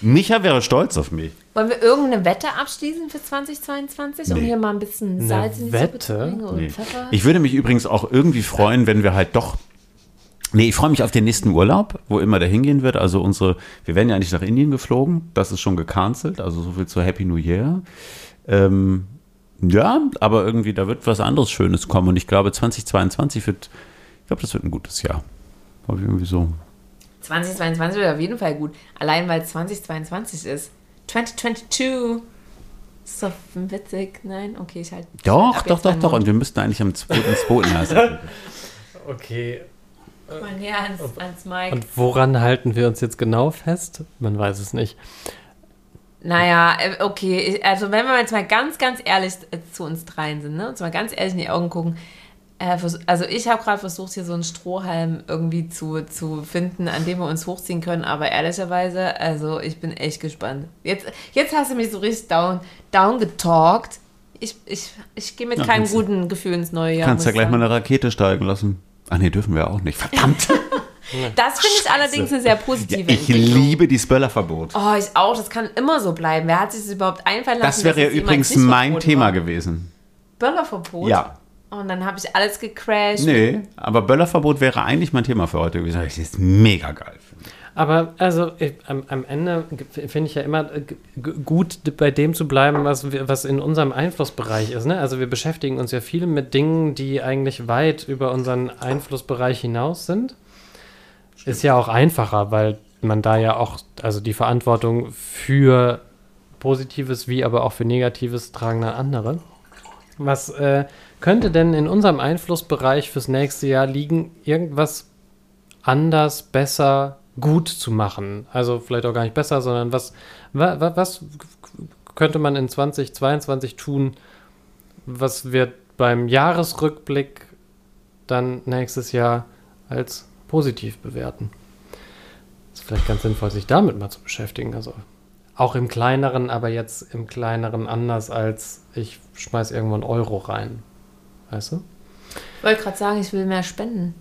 Micha wäre stolz auf mich. Wollen wir irgendeine Wette abschließen für 2022, um Nee. hier mal ein bisschen Eine Salz in die Wette? Suppe zu bringen und Nee. Pfeffer? Ich würde mich übrigens auch irgendwie freuen, wenn wir halt doch. Nee, ich freue mich auf den nächsten Urlaub, wo immer der hingehen wird. Also unsere, wir werden ja nicht nach Indien geflogen, das ist schon gecancelt, also so viel zu Happy New Year. Ähm, ja, aber irgendwie, da wird was anderes Schönes kommen und ich glaube 2022 wird, ich glaube, das wird ein gutes Jahr. Habe ich irgendwie so. 2022 wird auf jeden Fall gut. Allein weil es 2022 ist. 2022. Ist doch witzig. Nein? Okay, ich halt. Doch, doch, doch, doch. Und wir müssten eigentlich am 2.2. lassen. [LAUGHS] Okay. Mal näher ans, ans Mike. Und woran halten wir uns jetzt genau fest? Man weiß es nicht. Naja, äh, okay, also wenn wir jetzt mal ganz, ganz ehrlich äh, zu uns dreien sind, ne? uns mal ganz ehrlich in die Augen gucken. Äh, also ich habe gerade versucht, hier so einen Strohhalm irgendwie zu, zu finden, an dem wir uns hochziehen können, aber ehrlicherweise, also ich bin echt gespannt. Jetzt, jetzt hast du mich so richtig down, down getalkt. Ich, ich, ich gehe mit Ja, keinem guten Gefühl ins neue Jahr. Kannst ja gleich mal eine Rakete steigen lassen. Ach nee, dürfen wir auch nicht. Verdammt. [LAUGHS] Das finde ich allerdings eine sehr positive Ja, ich Entwicklung. liebe die Spöllerverbot. Oh, ich auch. Das kann immer so bleiben. Wer hat sich das überhaupt einfallen lassen? Das wäre ja übrigens mein Thema war? gewesen. Böllerverbot? Ja. Und dann habe ich alles gecrashed. Nee, aber Böllerverbot wäre eigentlich mein Thema für heute gewesen. das mega geil. Aber also ich, am, am Ende finde ich ja immer gut, bei dem zu bleiben, was, wir, was in unserem Einflussbereich ist. Ne? Also wir beschäftigen uns ja viel mit Dingen, die eigentlich weit über unseren Einflussbereich hinaus sind. Ist ja auch einfacher, weil man da ja auch, also die Verantwortung für Positives wie aber auch für Negatives tragen dann andere. Was äh, könnte denn in unserem Einflussbereich fürs nächste Jahr liegen, irgendwas anders, besser, gut zu machen? Also vielleicht auch gar nicht besser, sondern was, wa, wa, was könnte man in 2022 tun, was wird beim Jahresrückblick dann nächstes Jahr als positiv bewerten? Ist vielleicht ganz sinnvoll, sich damit mal zu beschäftigen. Also auch im kleineren, aber jetzt im kleineren anders als ich schmeiß irgendwo einen Euro rein. Weißt du? Ich wollte gerade sagen, ich will mehr spenden.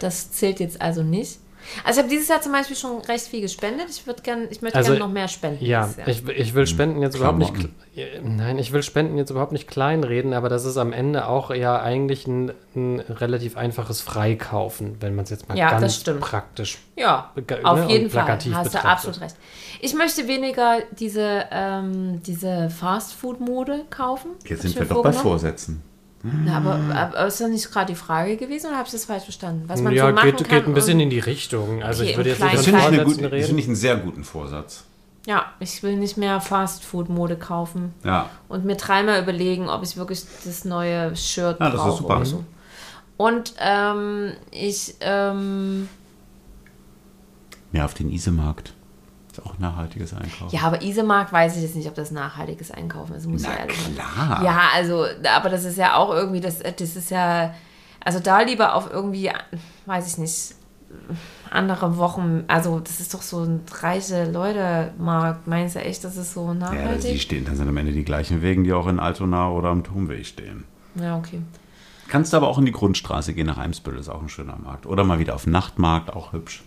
Das zählt jetzt also nicht. Also ich habe dieses Jahr zum Beispiel schon recht viel gespendet. Ich würde gern, ich möchte Also, gerne noch mehr spenden. Ja, ich, ich will Spenden jetzt überhaupt nicht. Kl- Nein, ich will Spenden jetzt überhaupt nicht kleinreden, aber das ist am Ende auch ja eigentlich ein, ein relativ einfaches Freikaufen, wenn man es jetzt mal Ja, das ganz stimmt. praktisch. Ja, auf ne, und jeden Fall. Hast du betrachtet. absolut recht. Ich möchte weniger diese, ähm, diese Fast-Food-Mode kaufen. Jetzt sind wir doch bei. Vorsätzen. Na, aber, aber ist das nicht gerade die Frage gewesen oder habe ich das falsch verstanden? Was man ja, so machen geht, kann geht ein bisschen in die Richtung. Also Okay, ich würde jetzt nicht Kleinen. Das finde ich, eine Vorsätzen gute- das reden. finde ich einen sehr guten Vorsatz. Ja, ich will nicht mehr Fast-Food-Mode kaufen Ja. und mir dreimal überlegen, ob ich wirklich das neue Shirt Ja, das ist brauche super. oder so. Und ähm, ich, ähm, Mehr auf den Isemarkt. Ist auch nachhaltiges Einkaufen. ja, aber Isemarkt weiß ich jetzt nicht, ob das nachhaltiges Einkaufen ist, muss ich Na ehrlich sagen. klar. Ja, also, aber das ist ja auch irgendwie, das, das ist ja, also da lieber auf irgendwie, weiß ich nicht, andere Wochen, also das ist doch so ein reiche Leute-Markt. Meinst du echt, das ist so Ja, die nachhaltig? stehen, dann sind am Ende die gleichen Wegen, die auch in Altona oder am Turmweg stehen. Ja, okay. Kannst aber auch in die Grundstraße gehen nach Eimsbüttel, ist auch ein schöner Markt. Oder mal wieder auf Nachtmarkt, auch hübsch.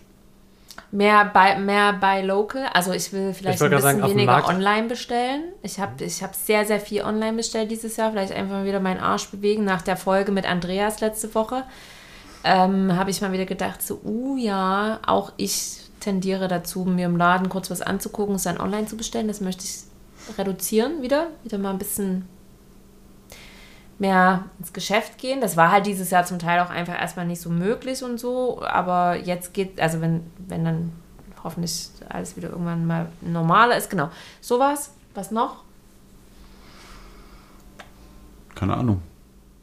Mehr bei, mehr bei Local. Also ich will vielleicht wollte ein bisschen sagen, weniger online bestellen. Ich habe ich hab sehr, sehr viel online bestellt dieses Jahr. Vielleicht einfach mal wieder meinen Arsch bewegen. Nach der Folge mit Andreas letzte Woche ähm, habe ich mal wieder gedacht, so, uh ja, auch ich tendiere dazu, mir im Laden kurz was anzugucken, es dann online zu bestellen. Das möchte ich reduzieren wieder. Wieder mal ein bisschen mehr ins Geschäft gehen. Das war halt dieses Jahr zum Teil auch einfach erstmal nicht so möglich und so. Aber jetzt geht, also wenn, wenn dann hoffentlich alles wieder irgendwann mal normaler ist, genau. Sowas. Was noch? Keine Ahnung.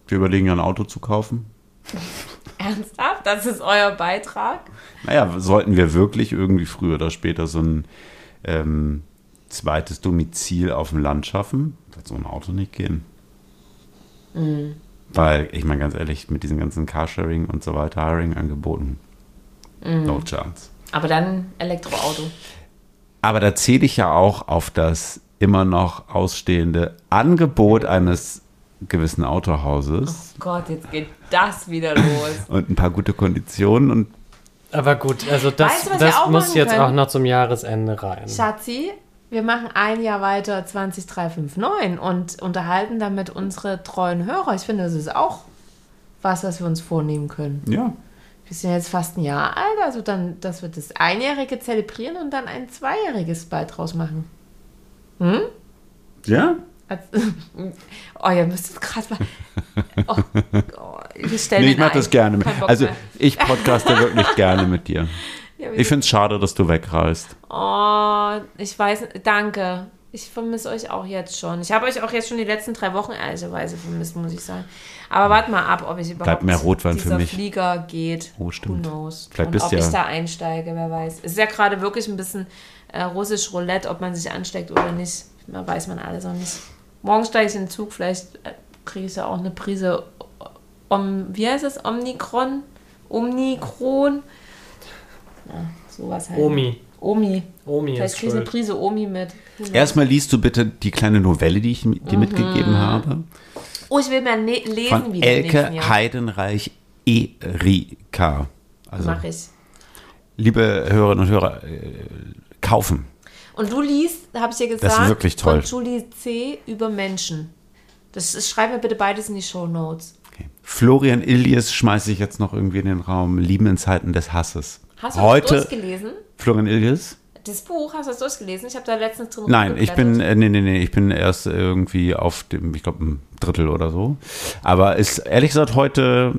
Wir überlegen ja ein Auto zu kaufen. [LAUGHS] Ernsthaft? Das ist euer Beitrag? Naja, sollten wir wirklich irgendwie früher oder später so ein ähm, zweites Domizil auf dem Land schaffen, wird so ein Auto nicht gehen. Weil, ich meine ganz ehrlich, mit diesen ganzen Carsharing und so weiter, Hiring-Angeboten, no chance. Aber dann Elektroauto. Aber da zähle ich ja auch auf das immer noch ausstehende Angebot eines gewissen Autohauses Gott, jetzt geht das wieder los. [LAUGHS] und ein paar gute Konditionen und Aber gut, also das, Weißt du, das muss jetzt können? auch noch zum Jahresende rein. Schatzi, wir machen ein Jahr weiter 20359 und unterhalten damit unsere treuen Hörer. Ich finde, das ist auch was, was wir uns vornehmen können. ja, Wir sind jetzt fast ein Jahr alt, also dann, dass wir das Einjährige zelebrieren und dann ein Zweijähriges bald draus machen. ja, Als, [LAUGHS] oh, ihr müsst gerade mal. Oh, oh, stellen Nee, ich mache das gerne mit. Also ich podcaste wirklich gerne mit dir. [LAUGHS] Ja, Ich finde es schade, dass du wegreist. Oh, ich weiß, danke. Ich vermisse euch auch jetzt schon. Ich habe euch auch jetzt schon die letzten drei Wochen ehrlicherweise vermisst, muss ich sagen. Aber warte mal ab, ob ich überhaupt mehr Rotwein für dieser mich. Flieger geht. Oh, stimmt. Who knows? Vielleicht Und bist ob ja- ich da einsteige, wer weiß. Es ist ja gerade wirklich ein bisschen äh, russisch Roulette, ob man sich ansteckt oder nicht. Da weiß man alles noch nicht. Morgen steige ich in den Zug, vielleicht äh, kriege ich ja auch eine Prise Om, wie heißt es? Omnikron? Omnikron? Ja, sowas halt. Omi. Omi. Omi Vielleicht kriege ich eine. Prise Omi mit. Knows? Erstmal liest du bitte die kleine Novelle, die ich Mhm. dir mitgegeben habe. Oh, ich will mehr ne lesen Von wieder Elke. Heidenreich Erika. Also, Mach ich. liebe Hörerinnen und Hörer, äh, kaufen. Und du liest, habe ich dir gesagt, Das ist wirklich toll. von Julie C. über Menschen. Das ist, schreib mir bitte beides in die Show Notes. Okay. Florian Illies schmeiße ich jetzt noch irgendwie in den Raum. Lieben in Zeiten des Hasses. Hast du Heute, das durchgelesen? Florian Illies? Das Buch, hast du das durchgelesen? Ich habe da letztens drin Nein, ich bin, äh, nee, nee, nee, ich bin erst irgendwie auf dem, ich glaube, ein Drittel oder so. Aber ist ehrlich gesagt heute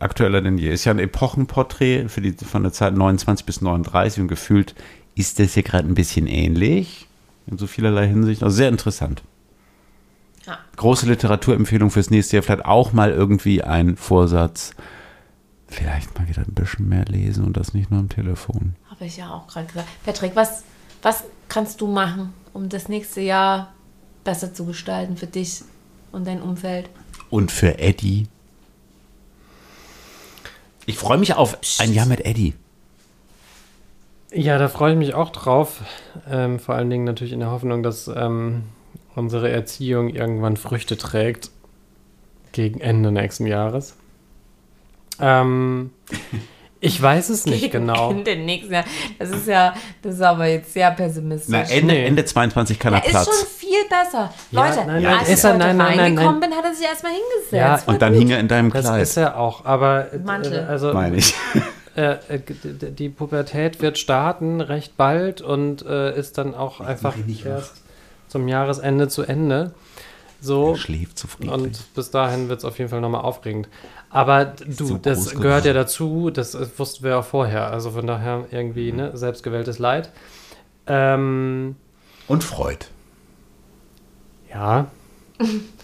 aktueller denn je. Ist ja ein Epochenporträt für die, von der Zeit 29 bis 39 und gefühlt ist das hier gerade ein bisschen ähnlich. In so vielerlei Hinsicht. Also sehr interessant. Ja. Große Literaturempfehlung fürs nächste Jahr. Vielleicht auch mal irgendwie ein Vorsatz. Vielleicht mal wieder ein bisschen mehr lesen und das nicht nur am Telefon. Habe ich ja auch gerade gesagt. Patrick, was, was kannst du machen, um das nächste Jahr besser zu gestalten für dich und dein Umfeld? Und für Eddie. Ich freue mich auf ein Jahr mit Eddie. Ja, da freue ich mich auch drauf. Ähm, vor allen Dingen natürlich in der Hoffnung, dass ähm, unsere Erziehung irgendwann Früchte trägt. Gegen Ende nächsten Jahres. Ähm, [LAUGHS] ich weiß es nicht genau. [LAUGHS] Ende nächsten Jahr. Das ist ja, das ist aber jetzt sehr pessimistisch. Na, Ende, Nee. Ende 22 kann er Er ist schon Platz. viel besser. Ja, Leute, nein, nein, als ist ich er- heute nein, reingekommen nein. bin, hat er sich erstmal hingesetzt. Ja, Und dann gut. hing er in deinem Das Kleid. ist er auch, aber äh, Mantel. also meine ich. [LAUGHS] äh, äh, die Pubertät wird starten recht bald und äh, ist dann auch einfach nicht wach. erst zum Jahresende zu Ende. So. Er schläft friedlich. Und bis dahin wird es auf jeden Fall nochmal aufregend. Aber du, so das gehört ja dazu, das äh, wussten wir ja vorher. Also von daher irgendwie, ne, selbstgewähltes Leid. Ähm, Und Freud. ja. [LAUGHS]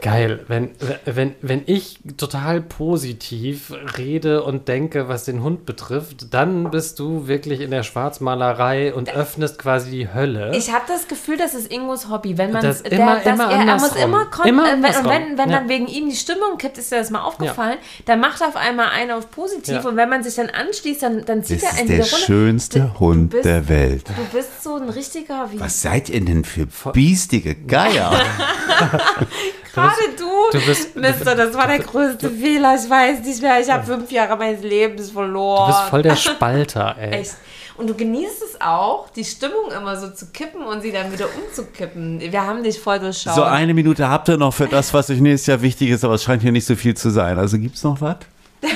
Geil, wenn, wenn, wenn ich total positiv rede und denke, was den Hund betrifft, dann bist du wirklich in der Schwarzmalerei und öffnest quasi die Hölle. Ich habe das Gefühl, das ist Ingos Hobby. Wenn man Das der, immer- dass immer er, er muss immer, Immer äh, wenn, und wenn, wenn Ja. dann wegen ihm die Stimmung kippt, ist dir das mal aufgefallen, dann macht er auf einmal einen auf positiv Ja. und wenn man sich dann anschließt, dann, dann zieht Das er ist einen der runter. schönste Du- Hund du bist, der Welt. Du bist so ein richtiger wie Was seid ihr denn für biestige Geier? [LAUGHS] [LAUGHS] Gerade du, du bist- Mister, das war der größte Fehler. Ich weiß nicht mehr. Ich habe fünf Jahre meines Lebens verloren. Du bist voll der [LAUGHS] Spalter, ey. Echt. Und du genießt es auch, die Stimmung immer so zu kippen und sie dann wieder umzukippen. Wir haben dich voll durchschaut. So eine Minute habt ihr noch für das, was euch nächstes Jahr wichtig ist, aber es scheint hier nicht so viel zu sein. Also gibt's noch was? [LAUGHS]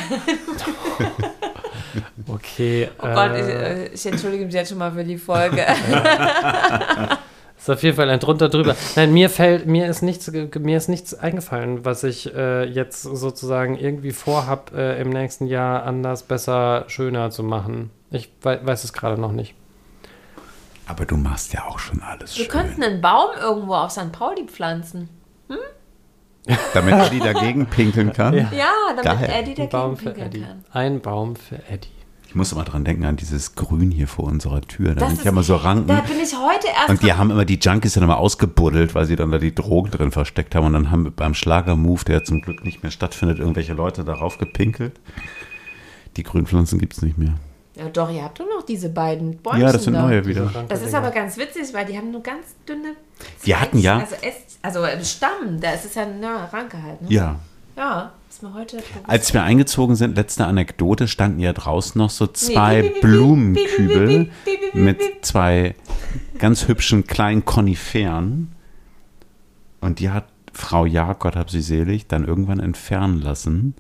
Okay. oh Gott, ich, äh, äh, ich entschuldige mich jetzt schon mal für die Folge. [LAUGHS] ist auf jeden Fall ein drunter drüber. Nein, mir fällt, mir ist nichts, mir ist nichts eingefallen, was ich äh, jetzt sozusagen irgendwie vorhab, äh, im nächsten Jahr anders, besser, schöner zu machen. Ich wei weiß es gerade noch nicht. Aber du machst ja auch schon alles Wir schön. könnten einen Baum irgendwo auf St. Pauli pflanzen. Damit Eddie dagegen pinkeln kann. Ja. Ja, damit Geil. Eddie dagegen Baum für pinkeln Eddie. kann. Ein Baum für Eddie. Ich muss immer dran denken an dieses Grün hier vor unserer Tür. Da Das sind ja immer so Ranken. Da bin ich heute erst Und die haben immer die Junkies dann immer ausgebuddelt, weil sie dann da die Drogen drin versteckt haben. Und dann haben wir beim Schlagermove, der zum Glück nicht mehr stattfindet, irgendwelche Leute darauf gepinkelt. Die Grünpflanzen gibt es nicht mehr. Ja, doch, ihr habt doch noch diese beiden Bäumchen ja, das sind da. neue wieder. Das ist aber ganz witzig, weil die haben nur ganz dünne. Wir hatten ja- Also, Äst, also im Stamm, da ist es ja eine Ranke halt. Ne? Ja. Ja, ist mir heute. Als wir eingezogen sind, letzte Anekdote, standen ja draußen noch so zwei [LAUGHS] Blumenkübel [LAUGHS] mit zwei ganz hübschen kleinen Koniferen. Und die hat Frau Ja, Gott hab sie selig, dann irgendwann entfernen lassen,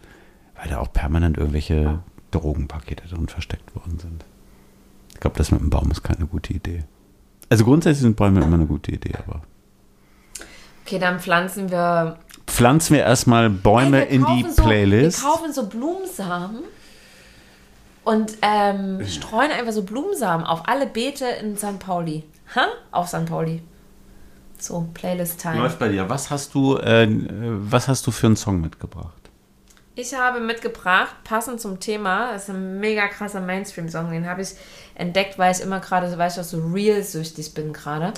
weil da auch permanent irgendwelche Drogenpakete drin versteckt worden sind. Ich glaube, das mit dem Baum ist keine gute Idee. Also grundsätzlich sind Bäume immer eine gute Idee, aber Okay, dann pflanzen wir. pflanzen wir erstmal Bäume Ey, wir in die so, Playlist. Wir kaufen so Blumensamen und ähm, streuen einfach so Blumensamen auf alle Beete in St. Pauli. Ha? Auf St. Pauli. So, Playlist-Time. Läuft bei dir. Was hast du, äh, was hast du für einen Song mitgebracht? Ich habe mitgebracht, passend zum Thema, das ist ein mega krasser Mainstream-Song, den habe ich entdeckt, weil ich immer gerade, so weißt du, so real-süchtig bin gerade.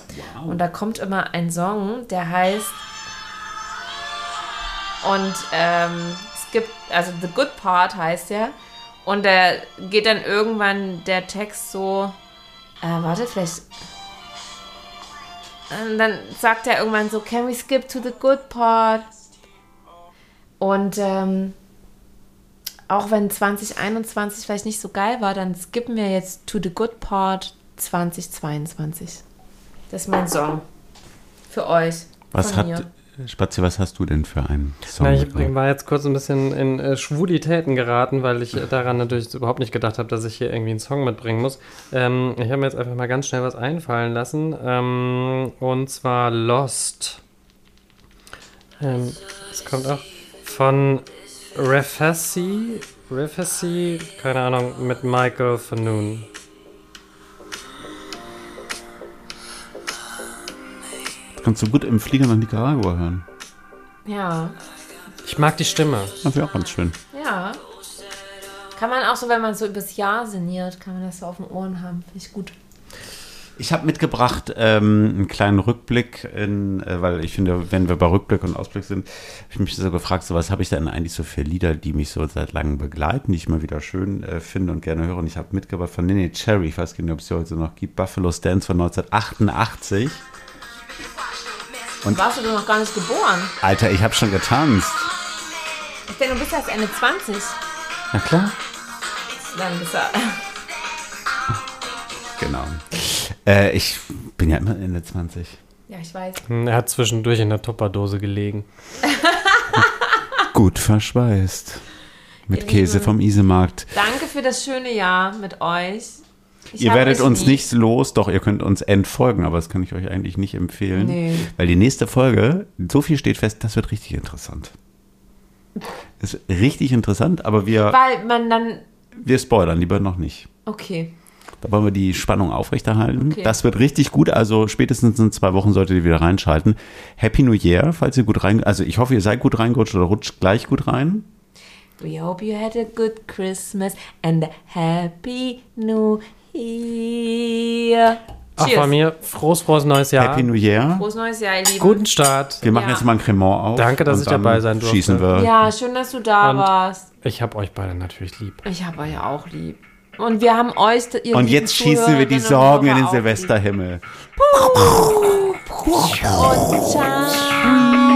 Und da kommt immer ein Song, der heißt und ähm, es gibt, also The Good Part heißt der und da geht dann irgendwann der Text so, äh, warte, vielleicht und dann sagt er irgendwann so, can we skip to the good part? Und ähm, auch wenn 2021 vielleicht nicht so geil war, dann skippen wir jetzt to the good part 2022. Das ist mein Song. Für euch. Was von hat, mir. Spazi, was hast du denn für einen Song? Na, ich war jetzt kurz ein bisschen in äh, Schwulitäten geraten, weil ich äh, daran natürlich überhaupt nicht gedacht habe, dass ich hier irgendwie einen Song mitbringen muss. Ähm, ich habe mir jetzt einfach mal ganz schnell was einfallen lassen. Ähm, und zwar Lost. Ähm, das kommt auch von Refassi. Refassi, keine Ahnung, mit Michael Fanoon. Kannst du gut im Flieger nach Nicaragua hören. Ja. Ich mag die Stimme. Das wäre auch ganz schön. Ja. Kann man auch so, wenn man so übers Jahr sinniert, kann man das so auf den Ohren haben. Finde ich gut. Ich habe mitgebracht ähm, einen kleinen Rückblick, in, äh, weil ich finde, wenn wir bei Rückblick und Ausblick sind, habe ich mich so gefragt, so was habe ich denn eigentlich so für Lieder, die mich so seit langem begleiten, die ich mal wieder schön äh, finde und gerne höre. Und ich habe mitgebracht von Nene Cherry, ich weiß gar nicht, ob es sie heute noch gibt, Buffalo Stance von 1988. Und- Warst du noch gar nicht geboren? Alter, ich habe schon getanzt. Ich denke, du bist erst Ende 20. Na klar. Dann bist du. Genau. Äh, ich bin ja immer Ende 20. Ja, ich weiß. Hm, Er hat zwischendurch in der Tupperdose gelegen. [LAUGHS] Gut verschweißt. Mit Ihr Käse Lieben. vom Isemarkt. Danke für das schöne Jahr mit euch. Ich ihr werdet uns lieb. nicht los, doch ihr könnt uns entfolgen, aber das kann ich euch eigentlich nicht empfehlen. Nee. Weil die nächste Folge, so viel steht fest, das wird richtig interessant. Das ist richtig interessant, aber wir, Weil man dann. wir spoilern lieber noch nicht. Okay. Da wollen wir die Spannung aufrechterhalten. Okay. Das wird richtig gut. Also spätestens in zwei Wochen solltet ihr wieder reinschalten. Happy New Year, falls ihr gut rein. Also ich hoffe, ihr seid gut reingerutscht oder rutscht gleich gut rein. We hope you had a good Christmas and a happy new year. Auch Cheers. von mir, frohes, frohes neues Jahr. Happy New Year. Frohes neues Jahr, ihr Lieben. Guten Start. Wir machen Ja. jetzt mal ein Cremant auf. Danke, dass und ich dabei sein durfte. Schießen wir. Ja, schön, dass du da Und- warst. Ich habe euch beide natürlich lieb. Ich habe euch auch lieb. Und wir haben euch, ihr Und jetzt schießen wir die Sorgen in den Hörer auch lieb. Silvesterhimmel. Und ciao.